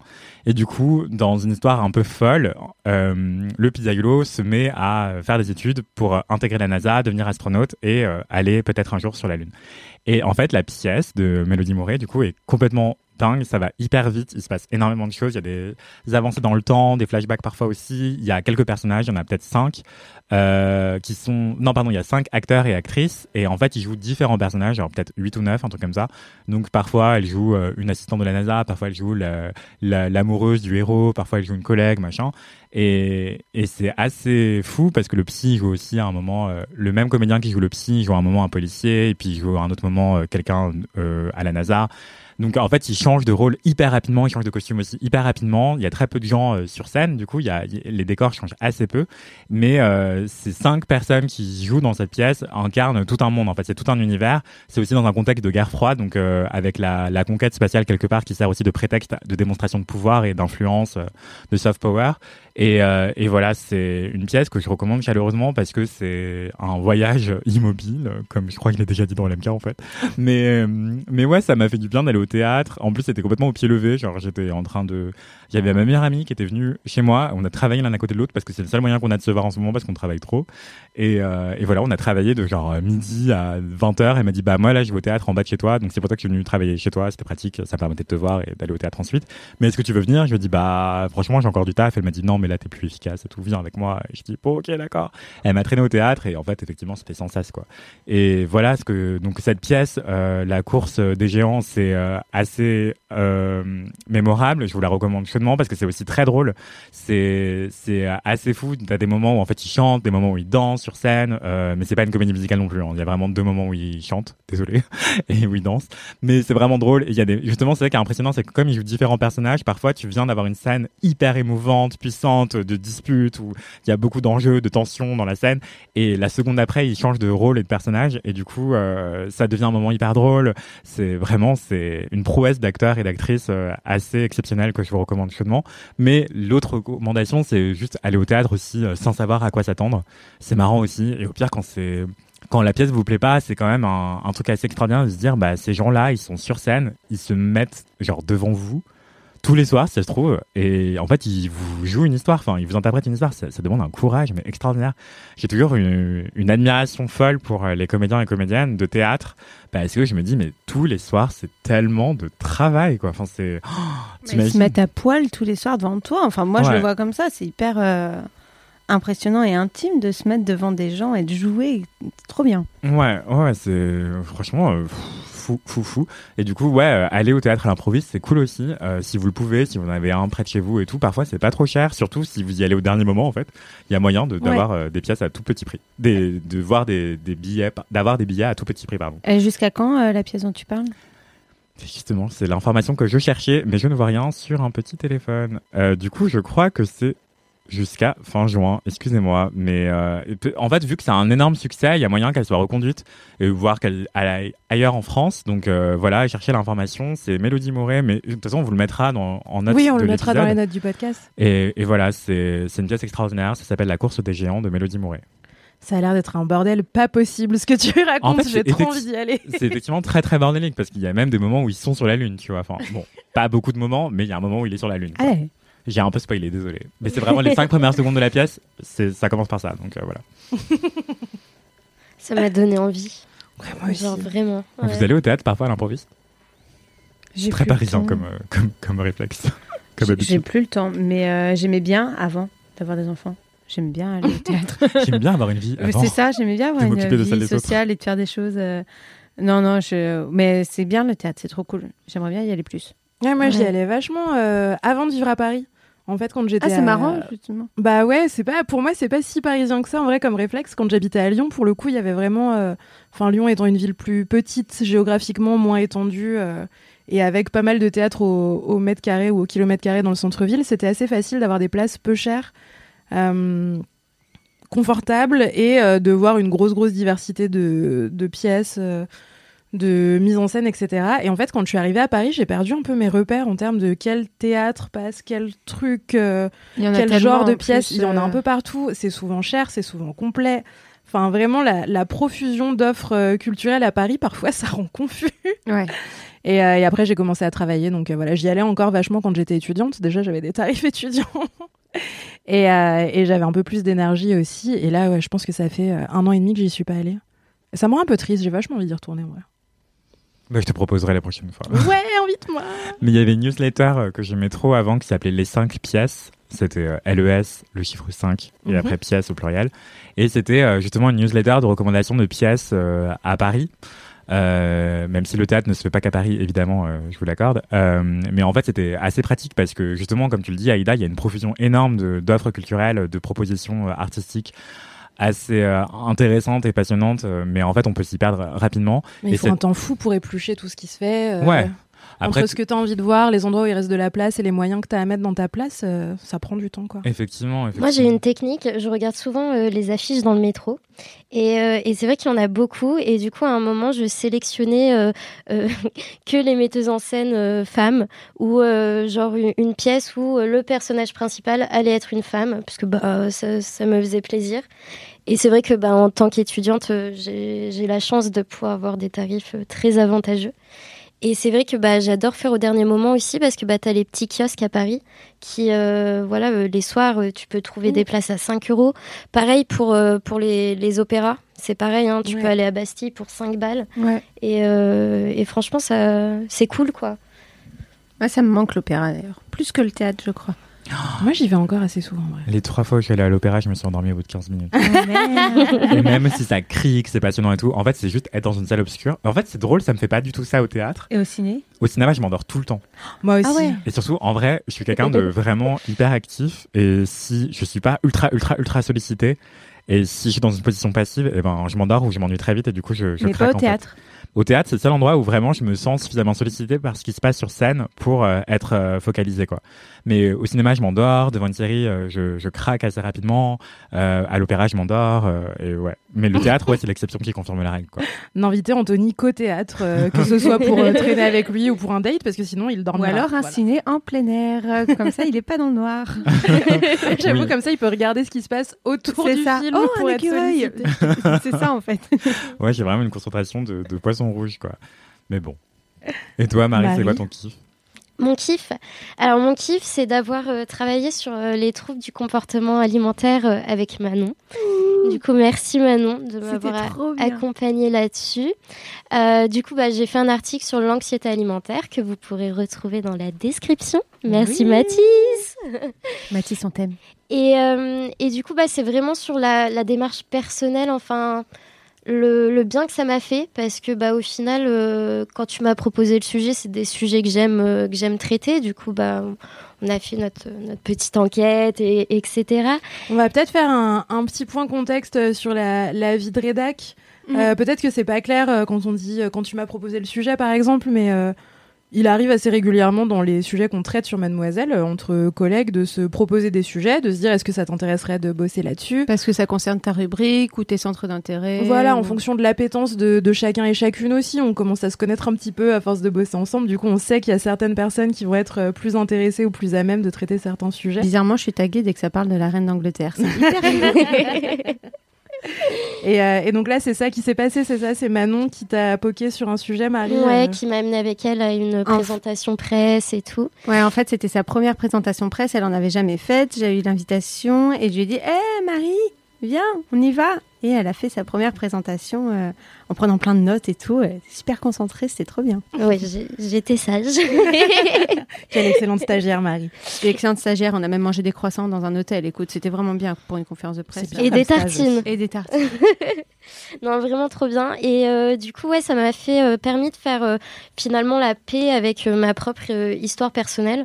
Et du coup, dans une histoire un peu folle, euh, le pizzaiolo se met à faire des études pour euh, intégrer la NASA, devenir astronaute et euh, aller peut-être un jour sur la Lune. Et en fait, la pièce de Mélodie Mouré, du coup, est complètement dingue. Ça va hyper vite. Il se passe énormément de choses. Il y a des, avancées dans le temps, des flashbacks parfois aussi. Il y a quelques personnages. Il y en a peut-être cinq euh, qui sont. Non, pardon. Il y a cinq acteurs et actrices. Et en fait, ils jouent différents personnages. Alors peut-être huit ou neuf, un truc comme ça. Donc parfois, elle joue euh, une assistante de la NASA. Parfois, elle joue la- la- l'amoureuse du héros. Parfois, elle joue une collègue, machin. Et, et c'est assez fou parce que le psy joue aussi à un moment, euh, le même comédien qui joue le psy joue à un moment un policier et puis il joue à un autre moment quelqu'un à la NASA. Donc en fait, il change de rôle hyper rapidement, il change de costume aussi hyper rapidement. Il y a très peu de gens euh, sur scène, du coup, il y a, les décors changent assez peu. Mais euh, ces cinq personnes qui jouent dans cette pièce incarnent tout un monde. En fait, c'est tout un univers. C'est aussi dans un contexte de guerre froide, donc euh, avec la, conquête spatiale quelque part qui sert aussi de prétexte de démonstration de pouvoir et d'influence, euh, de soft power. Et, voilà, c'est une pièce que je recommande chaleureusement parce que c'est un voyage immobile, comme je crois qu'il est déjà dit dans l'MK en fait. Mais, mais ouais, ça m'a fait du bien d'aller au théâtre. En plus, c'était complètement au pied levé. Genre, j'étais en train de. Il y avait ma meilleure amie qui était venue chez moi. On a travaillé l'un à côté de l'autre parce que c'est le seul moyen qu'on a de se voir en ce moment parce qu'on travaille trop. Et, euh, voilà, on a travaillé de genre midi à 20h. Elle m'a dit, bah moi là, je vais au théâtre en bas de chez toi. Donc c'est pour ça que je suis venu travailler chez toi. C'était pratique. Ça me permettait de te voir et d'aller au théâtre ensuite. Mais est-ce que tu veux venir? Je lui ai dit, bah franchement, j'ai encore du taf. Elle m'a dit, non, mais là, t'es plus efficace et tout. Viens avec moi. Et je dis, bon, ok, d'accord. Elle m'a traîné au théâtre et en fait, effectivement, c'était sans cesse, quoi. Et voilà ce que, donc cette pièce, euh, la course des géants, c'est euh, assez euh, mémorable. Je vous la recommande parce que c'est aussi très drôle. C'est, c'est assez fou. T'as des moments où en fait ils chantent, des moments où ils dansent sur scène, euh, mais c'est pas une comédie musicale non plus. hein. Il y a vraiment deux moments où ils chantent, désolé, et où ils dansent. Mais c'est vraiment drôle. Et il y a des, justement, c'est ça qui impressionnant, c'est que comme ils jouent différents personnages, parfois tu viens d'avoir une scène hyper émouvante, puissante, de dispute où il y a beaucoup d'enjeux, de tensions dans la scène, et la seconde après ils changent de rôle et de personnage, et du coup euh, ça devient un moment hyper drôle. C'est vraiment c'est une prouesse d'acteurs et d'actrices euh, assez exceptionnelle que je vous recommande Mais l'autre recommandation, c'est juste aller au théâtre aussi euh, sans savoir à quoi s'attendre. C'est marrant aussi. Et au pire, quand c'est la pièce vous plaît pas, c'est quand même un, un truc assez extraordinaire de se dire, bah ces gens-là, ils sont sur scène, ils se mettent genre devant vous tous les soirs, ça se trouve, et en fait, ils vous jouent une histoire, enfin, ils vous interprètent une histoire. Ça, ça demande un courage, mais extraordinaire. J'ai toujours une, une admiration folle pour euh, les comédiens et comédiennes de théâtre, parce que je me dis, mais tous les soirs, c'est tellement de travail, quoi. Enfin, c'est. Oh, Ils se mettent à poil tous les soirs devant toi. Enfin, moi, je le vois comme ça. C'est hyper euh, impressionnant et intime de se mettre devant des gens et de jouer. Trop bien. Ouais, ouais, c'est franchement euh, fou, fou, fou. Et du coup, ouais, euh, aller au théâtre à l'improviste, c'est cool aussi. Euh, si vous le pouvez, si vous en avez un près de chez vous et tout, parfois c'est pas trop cher. Surtout si vous y allez au dernier moment, en fait, il y a moyen de- d'avoir euh, des pièces à tout petit prix, des, de voir des, des billets, d'avoir des billets à tout petit prix, pardon. Et jusqu'à quand la pièce dont tu parles? Justement, c'est l'information que je cherchais, mais je ne vois rien sur un petit téléphone. Euh, du coup, je crois que c'est jusqu'à fin juin, excusez-moi. Mais euh, en fait, vu que c'est un énorme succès, il y a moyen qu'elle soit reconduite et voir qu'elle elle aille ailleurs en France. Donc euh, voilà, chercher l'information, c'est Mélodie Moret, mais de toute façon, on vous le mettra dans, en note Oui, on de le mettra dans les notes du podcast. Et, et voilà, c'est une pièce extraordinaire, ça s'appelle La course des géants de Mélodie Moret. Ça a l'air d'être un bordel pas possible ce que tu racontes. fait, J'ai c'est trop envie d'y aller. C'est effectivement très très bordélique parce qu'il y a même des moments où ils sont sur la Lune, tu vois. Enfin, bon, pas beaucoup de moments, mais il y a un moment où il est sur la Lune. Allez. J'ai un peu spoilé, désolé. Mais c'est vraiment les cinq premières secondes de la pièce, c'est, ça commence par ça, donc euh, voilà. Ça m'a donné envie. moi Genre vraiment. Vous ouais. allez au théâtre parfois à l'improviste? J'ai Très parisien comme, euh, comme, comme réflexe. comme J'ai plus le temps, mais euh, j'aimais bien avant d'avoir des enfants. J'aime bien aller au théâtre. J'aime bien avoir une vie. C'est ça, j'aimais bien avoir de une de vie autres. sociale et de faire des choses. euh, Non, non, je... mais c'est bien le théâtre, c'est trop cool. J'aimerais bien y aller plus. Ouais, moi, j'y Ouais. allais vachement euh, avant de vivre à Paris. En fait, quand j'étais Ah, c'est à- marrant, justement. Bah ouais, c'est pas pour moi, c'est pas si parisien que ça en vrai comme réflexe. Quand j'habitais à Lyon, pour le coup, il y avait vraiment, euh, enfin Lyon étant une ville plus petite géographiquement, moins étendue. euh, et avec pas mal de théâtres au, au mètre carré ou au kilomètre carré dans le centre-ville, c'était assez facile d'avoir des places peu chères, euh, confortables et de voir une grosse, grosse diversité de, de pièces, de mise en scène, etc. Et en fait, quand je suis arrivée à Paris, j'ai perdu un peu mes repères en termes de quel théâtre passe, quel truc, euh, quel genre de plus, Il y en a un euh, peu partout. C'est souvent cher, c'est souvent complet. Enfin, vraiment, la, la profusion d'offres euh, culturelles à Paris, parfois, ça rend confus. Ouais. Et, euh, et après, j'ai commencé à travailler. Donc euh, voilà, j'y allais encore vachement quand j'étais étudiante. Déjà, j'avais des tarifs étudiants. et euh, et j'avais un peu plus d'énergie aussi. Et là, ouais, je pense que ça fait un an et demi que j'y suis pas allée. Ça me rend un peu triste. J'ai vachement envie d'y retourner, vrai. Bah, je te proposerai la prochaine fois. Ouais, invite-moi Mais il y avait une newsletter euh, que j'aimais trop avant qui s'appelait Les 5 pièces. C'était euh, LES, le chiffre 5, et Mhm. après pièces au pluriel. Et c'était euh, justement une newsletter de recommandations de pièces à Paris. Euh, même si le théâtre ne se fait pas qu'à Paris, évidemment, euh, je vous l'accorde. Euh, mais en fait, c'était assez pratique parce que justement, comme tu le dis, Aïda, il y a une profusion énorme d'offres culturelles, de propositions artistiques assez euh, intéressantes et passionnantes. euh, mais en fait, on peut s'y perdre rapidement. Mais il Et faut un temps fou pour éplucher tout ce qui se fait. euh, Ouais. Après, entre ce que tu as envie de voir, les endroits où il reste de la place et les moyens que tu as à mettre dans ta place, euh, ça prend du temps. quoi. effectivement, effectivement. Moi, j'ai une technique. Je regarde souvent euh, les affiches dans le métro. Et, euh, et c'est vrai qu'il y en a beaucoup. Et du coup, à un moment, je sélectionnais euh, euh, que les metteuses en scène euh, femmes ou euh, genre une, une pièce où le personnage principal allait être une femme, parce que bah, ça, ça me faisait plaisir. Et c'est vrai que bah, en tant qu'étudiante, j'ai la chance de pouvoir avoir des tarifs très avantageux. Et c'est vrai que bah, j'adore faire au dernier moment aussi parce que bah, tu as les petits kiosques à Paris qui, euh, voilà, euh, les soirs, euh, tu peux trouver des places à 5 euros. Pareil pour, pour les, les opéras. C'est pareil, hein, tu Ouais. peux aller à Bastille pour 5 balles. Ouais. Et, et franchement, ça, c'est cool, quoi. Ça me manque l'opéra d'ailleurs. Plus que le théâtre, je crois. Moi, j'y vais encore assez souvent. Les trois fois où je suis allé à l'opéra, je me suis endormi au bout de 15 minutes. Ah, et même si ça crie, que c'est passionnant et tout, en fait, c'est juste être dans une salle obscure. En fait, c'est drôle, ça me fait pas du tout ça au théâtre. Et au ciné? Au cinéma, je m'endors tout le temps. Moi aussi. Ah ouais. Et surtout, en vrai, je suis quelqu'un de vraiment hyper actif. Et si je suis pas ultra, ultra, ultra sollicité, et si je suis dans une position passive, et ben, je m'endors ou je m'ennuie très vite et du coup, je, je Mais craque. pas au en fait. Au théâtre, c'est le seul endroit où vraiment je me sens suffisamment sollicité par ce qui se passe sur scène pour euh, être euh, focalisé, quoi. Mais au cinéma, je m'endors. Devant une série, euh, je, je craque assez rapidement. Euh, à l'opéra, je m'endors. euh, et ouais. Mais le théâtre, ouais, c'est l'exception qui confirme la règle, quoi. D'inviter Anthony qu'au théâtre, euh, que ce soit pour euh, traîner avec lui ou pour un date, parce que sinon il Ou dormira. alors un Voilà. ciné en plein air. Comme ça, il est pas dans le noir. J'avoue, Oui. comme ça, il peut regarder ce qui se passe autour C'est du ça. film Oh, pour un être sollicité. C'est ça en fait. Ouais, j'ai vraiment une concentration de, de poisson rouge, quoi. Mais bon. Et toi, Marie, c'est quoi ton kiff? Mon kiff? Alors, mon kiff, c'est d'avoir euh, travaillé sur euh, les troubles du comportement alimentaire euh, avec Manon. Du coup, merci Manon de m'avoir accompagnée là-dessus. Euh, du coup, bah, j'ai fait un article sur l'anxiété alimentaire que vous pourrez retrouver dans la description. Merci Oui. Mathis. Mathis, on t'aime. Et, euh, et du coup, bah, c'est vraiment sur la, la démarche personnelle, enfin, le, le bien que ça m'a fait, parce que bah, au final, euh, quand tu m'as proposé le sujet, c'est des sujets que j'aime euh, que j'aime traiter. Du coup, bah, on a fait notre, notre petite enquête, et, etc. On va peut-être faire un, un petit point contexte euh, sur la, la vie de rédac. Euh, peut-être que c'est pas clair quand on dit quand tu m'as proposé le sujet par exemple, mais il arrive assez régulièrement dans les sujets qu'on traite sur Mademoiselle euh, entre collègues de se proposer des sujets, de se dire est-ce que ça t'intéresserait de bosser là-dessus? Parce que ça concerne ta rubrique ou tes centres d'intérêt. Voilà, en fonction de l'appétence de, de chacun et chacune aussi, on commence à se connaître un petit peu à force de bosser ensemble. Du coup, on sait qu'il y a certaines personnes qui vont être euh, plus intéressées ou plus à même de traiter certains sujets. Bizarrement, je suis taguée dès que ça parle de la reine d'Angleterre. Et, euh, et donc là, c'est ça qui s'est passé, c'est ça, c'est Manon qui t'a poqué sur un sujet, Marie. Ouais, euh, qui m'a amené avec elle à une présentation presse et tout. Ouais, en fait, c'était sa première présentation presse. Elle en avait jamais faite. J'ai eu l'invitation et je lui ai dit Hé, Marie, viens, on y va. Et elle a fait sa première présentation euh, en prenant plein de notes et tout. Elle était super concentrée, c'était trop bien. J'ai- j'étais sage. Quelle excellente stagiaire, Marie. Et excellente stagiaire. On a même mangé des croissants dans un hôtel. Écoute, c'était vraiment bien pour une conférence de presse. Et des tartines. Et des tartines. Non, vraiment trop bien. Et euh, du coup, ouais, ça m'a fait euh, permis de faire euh, finalement la paix avec euh, ma propre euh, histoire personnelle.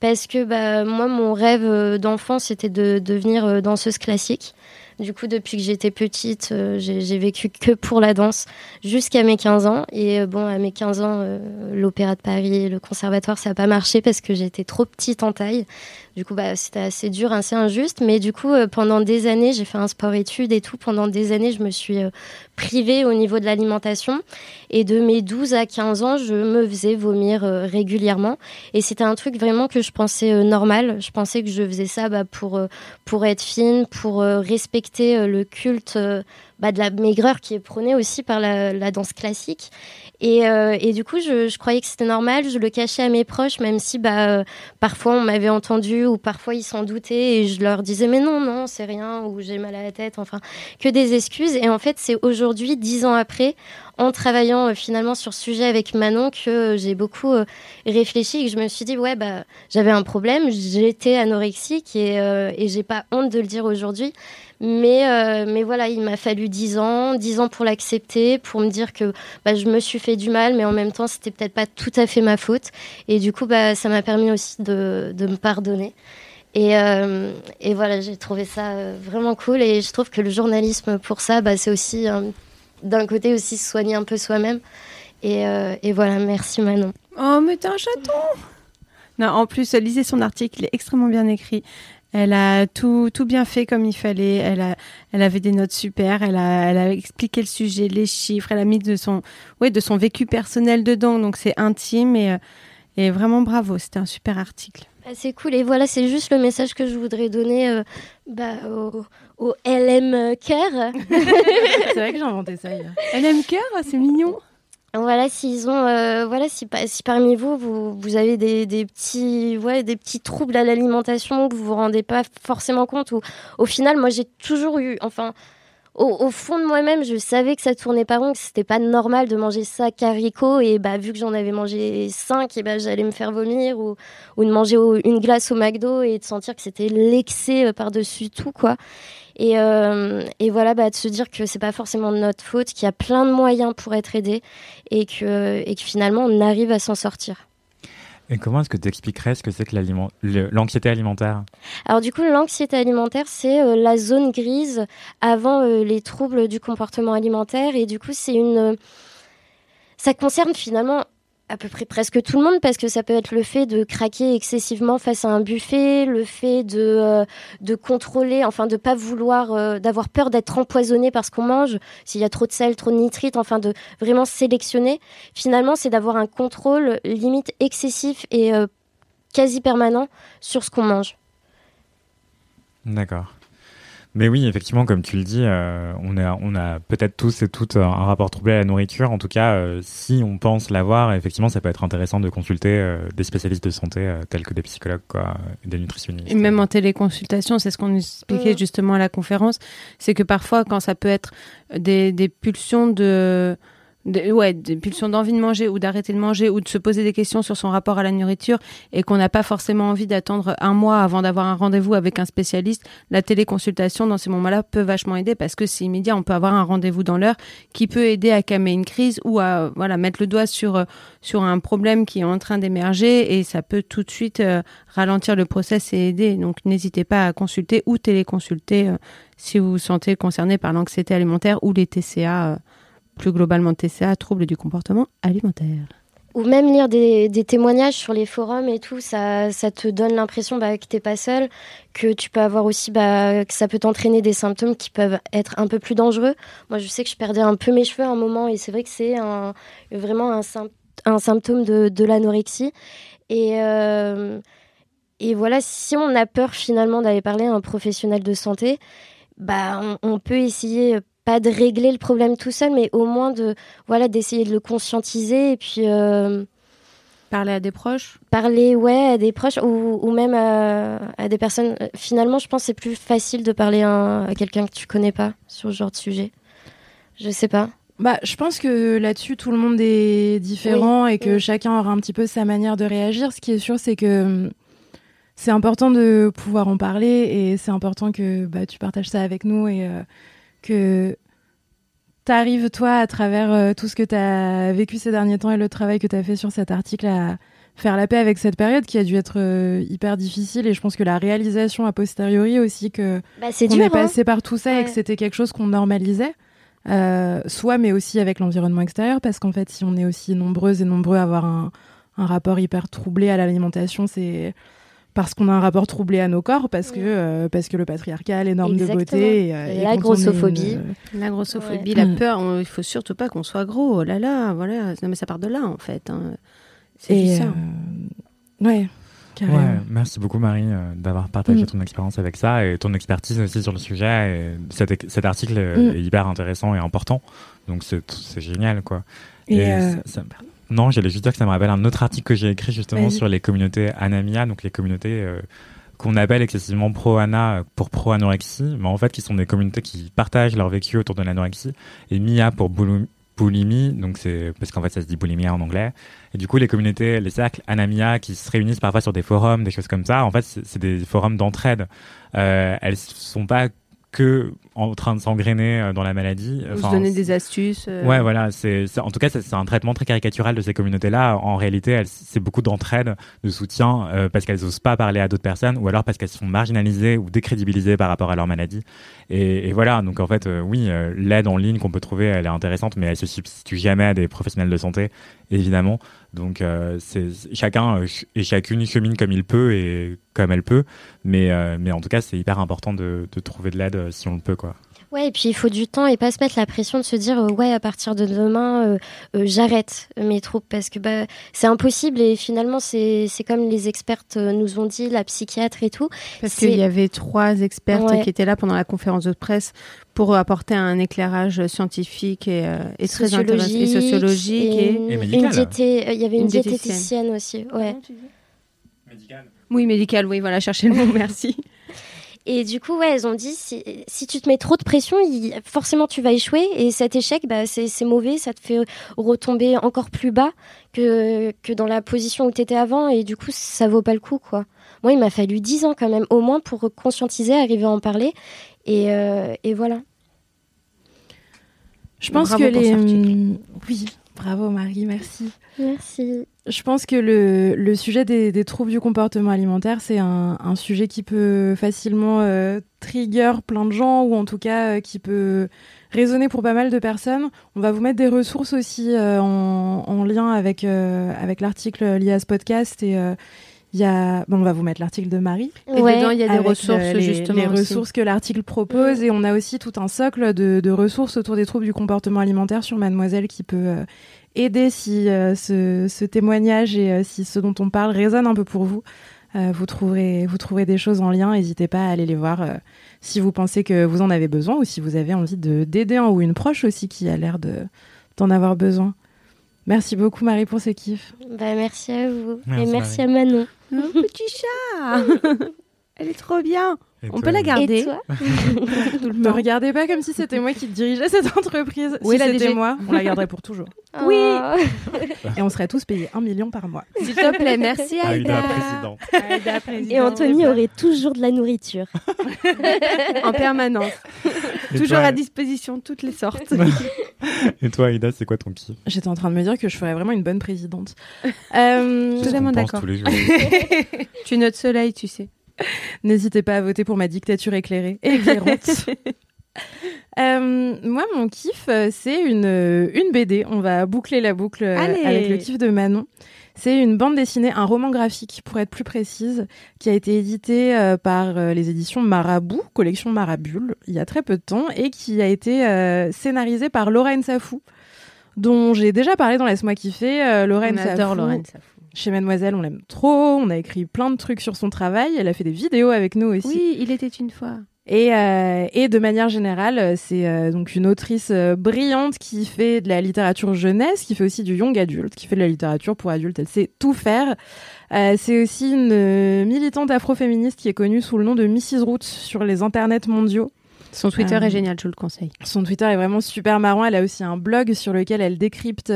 parce que bah, moi, mon rêve euh, d'enfant, c'était de devenir euh, danseuse classique. Du coup, depuis que j'étais petite, euh, j'ai vécu que pour la danse jusqu'à mes 15 ans. Et euh, bon, à mes 15 ans, euh, l'Opéra de Paris, le conservatoire, ça n'a pas marché parce que j'étais trop petite en taille. Du coup, bah, c'était assez dur, assez injuste. Mais du coup, euh, pendant des années, j'ai fait un sport-études et tout. Pendant des années, je me suis euh, privée au niveau de l'alimentation. Et de mes 12 à 15 ans, je me faisais vomir euh, régulièrement. Et c'était un truc vraiment que je pensais normal. Je pensais que je faisais ça bah, pour, pour être fine, pour respecter le culte bah, de la maigreur qui est prôné aussi par la danse classique. Et, euh, et du coup, je, je croyais que c'était normal. Je le cachais à mes proches, même si bah, euh, parfois on m'avait entendu ou parfois ils s'en doutaient et je leur disais mais non, non, c'est rien ou j'ai mal à la tête. Enfin, que des excuses. Et en fait, c'est aujourd'hui, dix ans après, en travaillant euh, finalement sur ce sujet avec Manon, que euh, j'ai beaucoup euh, réfléchi et que je me suis dit ouais, bah, j'avais un problème, j'étais anorexique et, et j'ai pas honte de le dire aujourd'hui. Mais, mais voilà, il m'a fallu 10 ans, 10 ans pour l'accepter, pour me dire que bah, je me suis fait du mal, mais en même temps, c'était peut-être pas tout à fait ma faute. Et du coup, bah, ça m'a permis aussi de, de me pardonner. Et, et voilà, j'ai trouvé ça vraiment cool. Et je trouve que le journalisme, pour ça, bah, c'est aussi d'un côté aussi se soigner un peu soi-même. Et, euh, et voilà, merci Manon. Oh, mais t'es un chaton Non, en plus, lisez son article, il est extrêmement bien écrit. Elle a tout, tout bien fait comme il fallait. Elle, a, elle avait des notes super. Elle a, elle a expliqué le sujet, les chiffres. Elle a mis de son, ouais, de son vécu personnel dedans. Donc c'est intime et, euh, et vraiment bravo. C'était un super article. Ah, c'est cool. Et voilà, c'est juste le message que je voudrais donner euh, bah, au, au LM Care. c'est vrai que j'ai inventé ça hier. LM Care, c'est mignon. Voilà, s'ils ont, euh, voilà, si parmi vous, vous, vous avez des, des petits, ouais, des petits troubles à l'alimentation que vous vous rendez pas forcément compte, ou au final, moi, j'ai toujours eu, enfin, au, au fond de moi-même, je savais que ça tournait pas rond, que c'était pas normal de manger ça caricot, et bah, vu que j'en avais mangé 5, et bah, j'allais me faire vomir, ou, ou de manger une glace au McDo et de sentir que c'était l'excès euh, par-dessus tout, quoi. Et, euh, et voilà, bah, de se dire que c'est pas forcément de notre faute, qu'il y a plein de moyens pour être aidé et que, et que finalement on arrive à s'en sortir. Et comment est-ce que tu expliquerais ce que c'est que l'anxiété alimentaire? Alors du coup, l'anxiété alimentaire, c'est euh, la zone grise avant euh, les troubles du comportement alimentaire. Et du coup, c'est une ça concerne finalement à peu près presque tout le monde parce que ça peut être le fait de craquer excessivement face à un buffet, le fait de euh, contrôler, enfin de pas vouloir euh, d'avoir peur d'être empoisonné par ce qu'on mange, s'il y a trop de sel, trop de nitrite, enfin de vraiment sélectionner. Finalement, c'est d'avoir un contrôle limite excessif et euh, quasi permanent sur ce qu'on mange. D'accord. Mais oui, effectivement, comme tu le dis, euh, on a, on a peut-être tous et toutes un rapport troublé à la nourriture. En tout cas, euh, si on pense l'avoir, effectivement, ça peut être intéressant de consulter euh, des spécialistes de santé euh, tels que des psychologues, quoi, et des nutritionnistes. Et même en téléconsultation, c'est ce qu'on nous expliquait Mm. justement à la conférence, c'est que parfois, quand ça peut être des, des pulsions de, ouais, des pulsions d'envie de manger ou d'arrêter de manger ou de se poser des questions sur son rapport à la nourriture et qu'on n'a pas forcément envie d'attendre un mois avant d'avoir un rendez-vous avec un spécialiste, la téléconsultation dans ces moments-là peut vachement aider parce que c'est immédiat, on peut avoir un rendez-vous dans l'heure qui peut aider à calmer une crise ou à voilà mettre le doigt sur euh, sur un problème qui est en train d'émerger et ça peut tout de suite euh, ralentir le process et aider. Donc n'hésitez pas à consulter ou téléconsulter euh, si vous vous sentez concerné par l'anxiété alimentaire ou les TCA, plus globalement TCA, troubles du comportement alimentaire. Ou même lire des, témoignages sur les forums et tout, ça, ça te donne l'impression bah, que t'es pas seul, que tu peux avoir aussi, bah, que ça peut t'entraîner des symptômes qui peuvent être un peu plus dangereux. Moi, je sais que je perdais un peu mes cheveux à un moment et c'est vrai que c'est un, vraiment un, sym- un symptôme de, l'anorexie. Et, euh, et voilà, si on a peur finalement d'aller parler à un professionnel de santé, bah, on, peut essayer pas de régler le problème tout seul, mais au moins de voilà d'essayer de le conscientiser et puis euh, Parler à des proches? parler ouais à des proches ou, ou même à, à des personnes. Euh, Finalement, je pense que c'est plus facile de parler à, à quelqu'un que tu connais pas sur ce genre de sujet. Je sais pas. Bah, je pense que là-dessus, tout le monde est différent et que chacun aura un petit peu sa manière de réagir. Ce qui est sûr, c'est que c'est important de pouvoir en parler et c'est important que bah, tu partages ça avec nous et euh, que tu arrives, toi, à travers euh, tout ce que tu as vécu ces derniers temps et le travail que tu as fait sur cet article, à faire la paix avec cette période qui a dû être euh, hyper difficile. Et je pense que la réalisation a posteriori aussi que Bah, dur. est passé hein. par tout ça et que c'était quelque chose qu'on normalisait. Euh, soit, mais aussi avec l'environnement extérieur, parce qu'en fait, si on est aussi nombreuses et nombreux à avoir un, un rapport hyper troublé à l'alimentation, c'est parce qu'on a un rapport troublé à nos corps, parce que, euh, parce que le patriarcat, les normes Exactement. de beauté, et, euh, Et et la grossophobie. une- La grossophobie, Ouais. la peur, on- il faut surtout pas qu'on soit gros. Oh là là, voilà. Non mais ça part de là en fait. hein. C'est ça. euh, ouais, carrément. Ouais, merci beaucoup Marie euh, d'avoir partagé Mm. ton expérience avec ça et ton expertise aussi sur le sujet. Et cet, cet article euh, Mm. est hyper intéressant et important, donc c'est c'est génial quoi. Et, euh, ça- ça me- non, j'allais juste dire que ça me rappelle un autre article que j'ai écrit justement sur les communautés Anamia, donc les communautés euh, qu'on appelle excessivement pro-ana euh, pour pro-anorexie, mais en fait qui sont des communautés qui partagent leur vécu autour de l'anorexie, et Mia pour boulou- boulimie, donc c'est parce qu'en fait ça se dit boulimia en anglais. Et du coup les communautés, les cercles Anamia qui se réunissent parfois sur des forums, des choses comme ça, en fait c'est c'est des forums d'entraide. Euh, elles sont pas que en train de s'engrainer euh, dans la maladie. Vous se Enfin, donner des astuces. euh, Ouais, voilà. C'est, en tout cas, c'est, un traitement très caricatural de ces communautés-là. En réalité, c'est beaucoup d'entraide, de soutien, euh, parce qu'elles n'osent pas parler à d'autres personnes, ou alors parce qu'elles sont marginalisées ou décrédibilisées par rapport à leur maladie. Et, et voilà. Donc en fait, euh, oui, l'aide en ligne qu'on peut trouver, elle est intéressante, mais elle se substitue jamais à des professionnels de santé, évidemment. Donc euh, c'est chacun euh, et chacune chemine comme il peut et comme elle peut, mais euh, mais en tout cas, c'est hyper important de, de trouver de l'aide si on le peut, quoi. Ouais, et puis il faut du temps et pas se mettre la pression de se dire euh, ouais à partir de demain euh, euh, j'arrête mes troupes parce que bah c'est impossible et finalement c'est c'est comme les expertes nous ont dit la psychiatre et tout Parce qu'il y avait trois expertes Ouais. qui étaient là pendant la conférence de presse pour apporter un éclairage scientifique et, euh, et très intéressant et sociologique. et Et, une, Et une médical. diété- euh, il y avait une, Une diététicienne. diététicienne aussi ouais Oui, médical, oui, voilà, cherchez le mot, merci. Et du coup, ouais, elles ont dit si, si tu te mets trop de pression, il- forcément tu vas échouer. Et cet échec, bah, c'est mauvais, ça te fait retomber encore plus bas que, que dans la position où tu étais avant. Et du coup, ça vaut pas le coup, quoi. Moi, il m'a fallu 10 ans quand même, au moins pour conscientiser, arriver à en parler. Et, euh, et voilà. Je pense Bravo que les. hum, Oui, bravo Marie, merci. Merci. Je pense que le, le sujet des, des troubles du comportement alimentaire, c'est un, un sujet qui peut facilement euh, trigger plein de gens, ou en tout cas euh, qui peut résonner pour pas mal de personnes. On va vous mettre des ressources aussi euh, en, en lien avec, euh, avec l'article lié à ce podcast. Et euh, il y a... bon, on va vous mettre l'article de Marie. Et dedans, il y a des Avec, ressources, euh, les, justement. les aussi. ressources que l'article propose et on a aussi tout un socle de, de ressources autour des troubles du comportement alimentaire sur Mademoiselle qui peut euh, aider si euh, ce, ce témoignage et euh, si ce dont on parle résonne un peu pour vous. Euh, vous trouverez vous trouverez des choses en lien. N'hésitez pas à aller les voir euh, si vous pensez que vous en avez besoin ou si vous avez envie de d'aider un ou une proche aussi qui a l'air de d'en avoir besoin. Merci beaucoup Marie pour ce kiff. Bah, merci à vous. Merci, et merci Marie. à Manon. Un petit chat Elle est trop bien Et On toi, peut la garder Et toi Ne temps. regardez pas comme si c'était moi qui dirigeais cette entreprise. Oui, si la c'était DG. moi, on la garderait pour toujours. Oui. Et on serait tous payés un million par mois. S'il te plaît, merci Aïda, Aïda. présidente. Et. Anthony aurait toujours de la nourriture. En permanence. Et Toujours toi- à disposition, toutes les sortes. Et toi, Aïda, c'est quoi ton kiff? J'étais en train de me dire que je ferais vraiment une bonne présidente. Euh, Totalement d'accord. tous les jours. tu es notre soleil, tu sais. N'hésitez pas à voter pour ma dictature éclairée et éclairante. Euh, moi, mon kiff, euh, c'est une, euh, une BD. On va boucler la boucle Allez. avec le kiff de Manon. C'est une bande dessinée, un roman graphique, pour être plus précise, qui a été édité euh, par euh, les éditions Marabout, collection Marabule, il y a très peu de temps, et qui a été scénarisé par Lorraine Safou, dont j'ai déjà parlé dans Laisse-moi kiffer. Lorraine On adore Safou, Lorraine Safou. Chez Mademoiselle, on l'aime trop. On a écrit plein de trucs sur son travail. Elle a fait des vidéos avec nous aussi. Oui, il était une fois. Et, euh, et de manière générale, euh, c'est euh, donc une autrice euh, brillante qui fait de la littérature jeunesse, qui fait aussi du young adulte, qui fait de la littérature pour adultes. Elle sait tout faire. C'est aussi une militante afroféministe qui est connue sous le nom de Mrs. Roots sur les internets mondiaux. Son Twitter est génial, je vous le conseille. Son Twitter est vraiment super marrant. Elle a aussi un blog sur lequel elle décrypte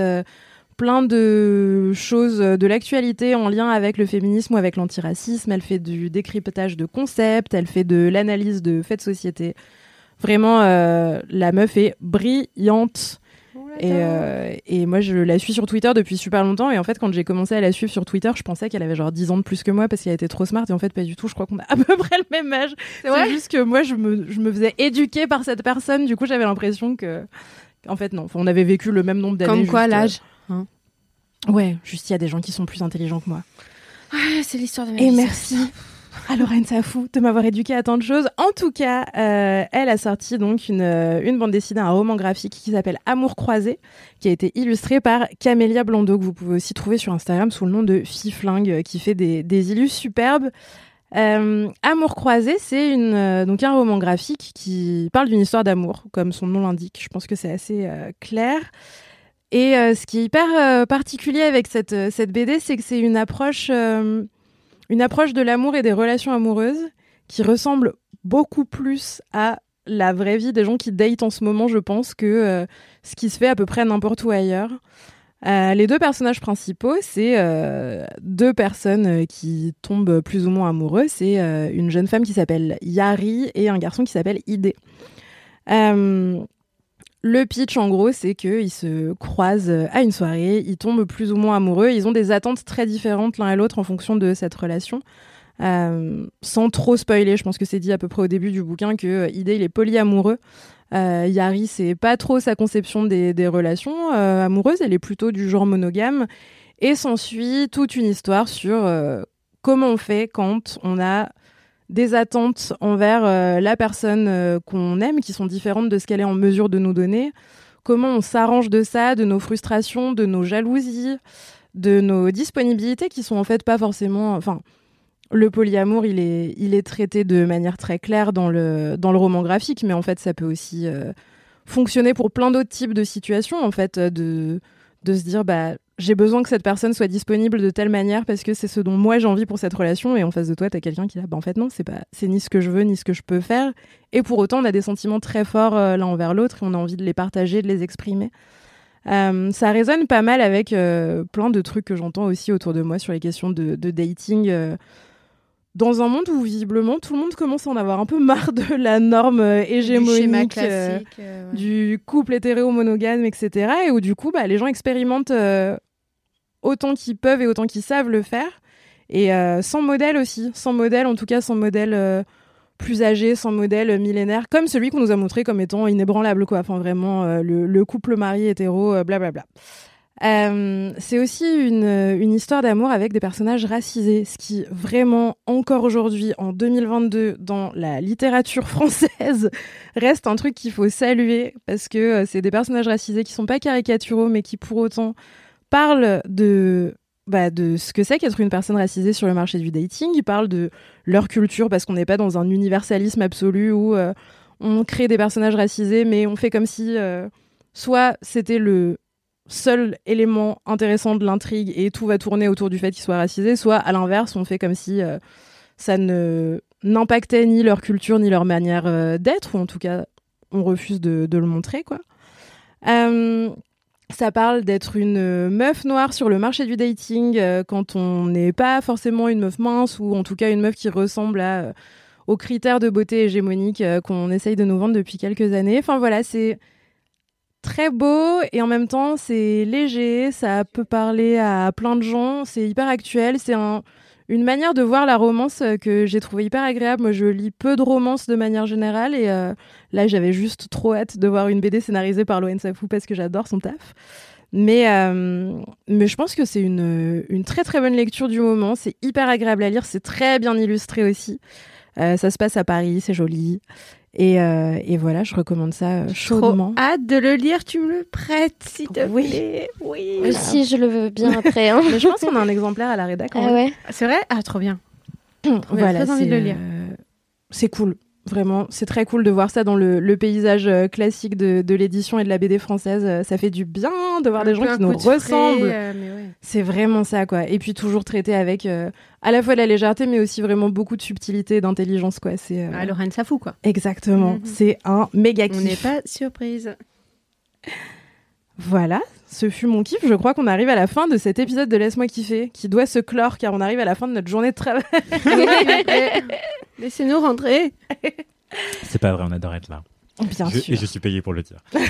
plein de choses de l'actualité en lien avec le féminisme ou avec l'antiracisme. Elle fait du décryptage de concepts, elle fait de l'analyse de faits de société. Vraiment, euh, la meuf est brillante. Et, euh, et moi, je la suis sur Twitter depuis super longtemps. Et en fait, quand j'ai commencé à la suivre sur Twitter, je pensais qu'elle avait genre 10 ans de plus que moi parce qu'elle était trop smart. Et en fait, pas du tout. Je crois qu'on a à peu près le même âge. C'est juste que moi, je me, je me faisais éduquer par cette personne. Du coup, j'avais l'impression que. En fait, non. Enfin, on avait vécu le même nombre d'années. Comme quoi, euh, l'âge hein. Ouais, juste il y a des gens qui sont plus intelligents que moi. Ah, C'est l'histoire de ma Et vie, merci à Lorraine Safou de m'avoir éduqué à tant de choses. En tout cas, euh, elle a sorti donc une, euh, une bande dessinée, un roman graphique qui s'appelle Amour croisé, qui a été illustré par Camélia Blondeau, que vous pouvez aussi trouver sur Instagram sous le nom de Fiflingue, euh, qui fait des, des illus superbes. Euh, Amour croisé, c'est une euh, donc un roman graphique qui parle d'une histoire d'amour, comme son nom l'indique. Je pense que c'est assez clair. Et euh, ce qui est hyper euh, particulier avec cette, euh, cette BD, c'est que c'est une approche, une approche de l'amour et des relations amoureuses qui ressemble beaucoup plus à la vraie vie des gens qui datent en ce moment, je pense, que ce qui se fait à peu près n'importe où ailleurs. Les deux personnages principaux, c'est deux personnes qui tombent plus ou moins amoureux. C'est une jeune femme qui s'appelle Yari et un garçon qui s'appelle Ide. Euh, le pitch, en gros, c'est qu'ils se croisent à une soirée, ils tombent plus ou moins amoureux, ils ont des attentes très différentes l'un et l'autre en fonction de cette relation. Euh, sans trop spoiler, je pense que c'est dit à peu près au début du bouquin que euh, Ide, il est polyamoureux. Euh, Yari, c'est pas trop sa conception des, relations euh, amoureuses, elle est plutôt du genre monogame. Et s'ensuit toute une histoire sur euh, comment on fait quand on a des attentes envers euh, la personne euh, qu'on aime qui sont différentes de ce qu'elle est en mesure de nous donner. Comment on s'arrange de ça, de nos frustrations, de nos jalousies, de nos disponibilités qui sont en fait pas forcément. Enfin, le polyamour, il est, il est traité de manière très claire dans le, dans le roman graphique, mais en fait, ça peut aussi euh, fonctionner pour plein d'autres types de situations, en fait, de, de se dire, bah, j'ai besoin que cette personne soit disponible de telle manière parce que c'est ce dont moi j'ai envie pour cette relation, et en face de toi, t'as quelqu'un qui dit, bah, en fait, non, c'est pas, c'est ni ce que je veux, ni ce que je peux faire, et pour autant, on a des sentiments très forts euh, l'un envers l'autre, et on a envie de les partager, de les exprimer. Euh, ça résonne pas mal avec euh, plein de trucs que j'entends aussi autour de moi sur les questions de, de dating. dans un monde où visiblement tout le monde commence à en avoir un peu marre de la norme hégémonique euh, ouais. du couple hétéro-monogame, etc. Et où du coup, bah, les gens expérimentent euh, autant qu'ils peuvent et autant qu'ils savent le faire. Et euh, sans modèle aussi, sans modèle, en tout cas sans modèle euh, plus âgé, sans modèle euh, millénaire, comme celui qu'on nous a montré comme étant inébranlable, quoi. Enfin, vraiment, le, le couple marié hétéro, blablabla. C'est aussi une, une histoire d'amour avec des personnages racisés, ce qui vraiment encore aujourd'hui, en 2022, dans la littérature française, reste un truc qu'il faut saluer parce que c'est des personnages racisés qui sont pas caricaturaux, mais qui pour autant parlent de bah, de ce que c'est qu'être une personne racisée sur le marché du dating. Ils parlent de leur culture parce qu'on n'est pas dans un universalisme absolu où euh, on crée des personnages racisés, mais on fait comme si euh, soit c'était le seul élément intéressant de l'intrigue et tout va tourner autour du fait qu'ils soient racisés, soit à l'inverse, on fait comme si euh, ça n'impactait ni leur culture ni leur manière d'être, ou en tout cas on refuse de, de le montrer, quoi. Ça parle d'être une euh, meuf noire sur le marché du dating euh, quand on n'est pas forcément une meuf mince ou en tout cas une meuf qui ressemble euh, aux critères de beauté hégémonique qu'on essaye de nous vendre depuis quelques années. Enfin voilà, c'est très beau et en même temps c'est léger, ça peut parler à plein de gens, c'est hyper actuel, c'est un, une manière de voir la romance euh, que j'ai trouvé hyper agréable. Moi je lis peu de romances de manière générale et euh, là j'avais juste trop hâte de voir une BD scénarisée par Loen Safou parce que j'adore son taf. Mais, euh, mais je pense que c'est une, une très très bonne lecture du moment, c'est hyper agréable à lire, c'est très bien illustré aussi. Ça se passe à Paris, c'est joli. Et, euh, et voilà, je recommande ça euh, chaudement. Trop hâte de le lire, tu me le prêtes, s'il te Oui. plaît. Oui. Aussi, je le veux bien après. hein. Mais je pense qu'on a un exemplaire à la rédac. en Ah ouais. C'est vrai? Ah, trop bien. voilà, très envie de le lire. euh, c'est cool. Vraiment, c'est très cool de voir ça dans le, le paysage euh, classique de, de l'édition et de la BD française. Euh, Ça fait du bien de voir des gens qui nous ressemblent. C'est vraiment ça, quoi. Et puis toujours traité avec euh, à la fois de la légèreté, mais aussi vraiment beaucoup de subtilité et d'intelligence, quoi. C'est euh, Ah, Lorraine Safou, quoi. exactement. Mhm. C'est un méga On kiff. n'est pas surprise. Voilà, ce fut mon kiff. Je crois qu'on arrive à la fin de cet épisode de Laisse-moi kiffer, qui doit se clore car on arrive à la fin de notre journée de travail. Laissez-nous rentrer. C'est pas vrai, on adore être là. Bien Je- sûr. Et je suis payé pour le dire.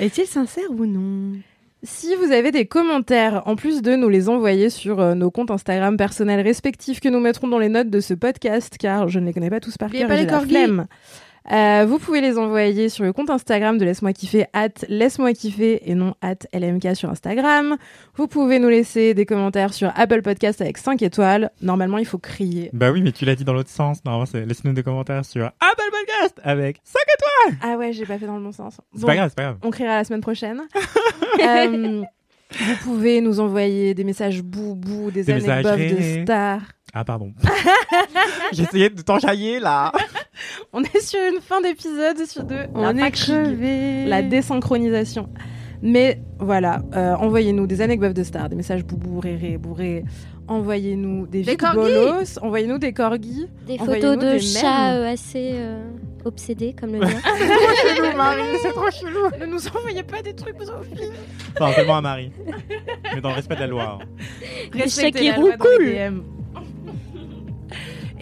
Est-il sincère ou non? Si vous avez des commentaires, en plus de nous les envoyer sur euh, nos comptes Instagram personnels respectifs que nous mettrons dans les notes de ce podcast, car je ne les connais pas tous par cœur, j'ai les la flemme. Euh, vous pouvez les envoyer sur le compte Instagram de Laisse-moi kiffer, at Laisse-moi kiffer et non at LMK sur Instagram. Vous pouvez nous laisser des commentaires sur Apple Podcast avec 5 étoiles. Normalement, il faut crier. Bah oui, mais tu l'as dit dans l'autre sens. Normalement, c'est laisse-nous des commentaires sur Apple Podcast avec 5 étoiles. Ah ouais, j'ai pas fait dans le bon sens. C'est pas grave, c'est pas grave. On criera la semaine prochaine. Euh, vous pouvez nous envoyer des messages boubou, des, Des anecdotes de stars. Ah, pardon. J'essayais de t'enjailler là. On est sur une fin d'épisode sur de On la est crevé. la désynchronisation. Mais voilà, euh, envoyez-nous des anecdotes de stars, des messages boubou, réré, bourré. Envoyez-nous des, Des bolos, envoyez-nous des corgis. Des photos de des chats euh, assez euh, obsédés, comme le mien. C'est trop chelou, Marie, c'est trop chelou. Ne nous envoyez pas des trucs, Sophie. Enfin, seulement à Marie. Mais dans le respect de la loi. hein. Des Respectez chats qui la loi dans roulent. les DM.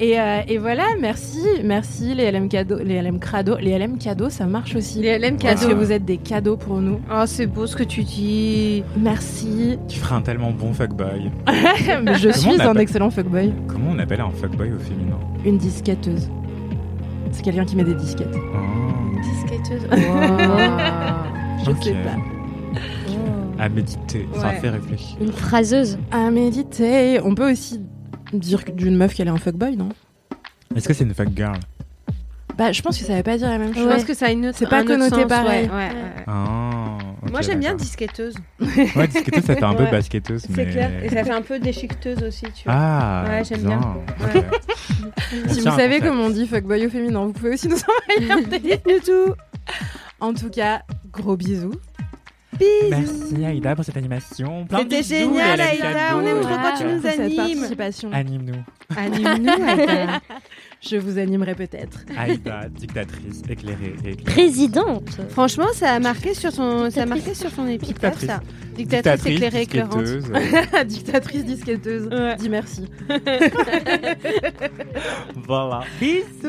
Et, euh, et voilà, merci, merci les LM cadeaux, les LM crado, les LM cadeaux, ça marche aussi. Les LM Parce que cadeaux. vous êtes des cadeaux pour nous. Oh, c'est beau ce que tu dis. Merci. Tu feras un tellement bon fuckboy. Mais je Comment suis un excellent fuckboy. Comment on appelle un fuckboy au féminin Une disquetteuse. C'est quelqu'un qui met des disquettes. Oh. Disquetteuse. Je Ok. sais pas. À méditer, ça fait réfléchir. Une phraseuse. À méditer. On peut aussi dire d'une meuf qu'elle est un fuckboy, non Est-ce que c'est une fuck girl Bah, je pense que ça veut pas dire la même Je chose. pense que ça a une autre, C'est pas un autre connoté sens, pareil. Ouais, ouais, ouais. Ah. Moi j'aime bien disquetteuse. Ouais, disquetteuse, ça fait un peu Ouais. basketteuse. C'est mais... clair. Et ça fait un peu déchiqueteuse aussi, tu vois. Ah. Ouais, j'aime bien. Si vous savez comment on dit fuckboy au féminin, vous pouvez aussi nous envoyer un Dites-nous tout. En tout cas, gros bisous. Merci Aïda pour cette animation. C'était bisous, génial, Aïda, on aime trop quand tu nous animes. participation. Anime-nous. Anime-nous, Aïda. Je vous animerai peut-être. Aïda, dictatrice, éclairée et éclairée. Présidente. Franchement, ça a marqué sur son, ça a marqué sur son épitaphe, Dictatrice. ça. Dictatrice, éclairée, éclairante. disquetteuse, Dictatrice disquetteuse. Ouais. Dis merci. voilà. Bisous.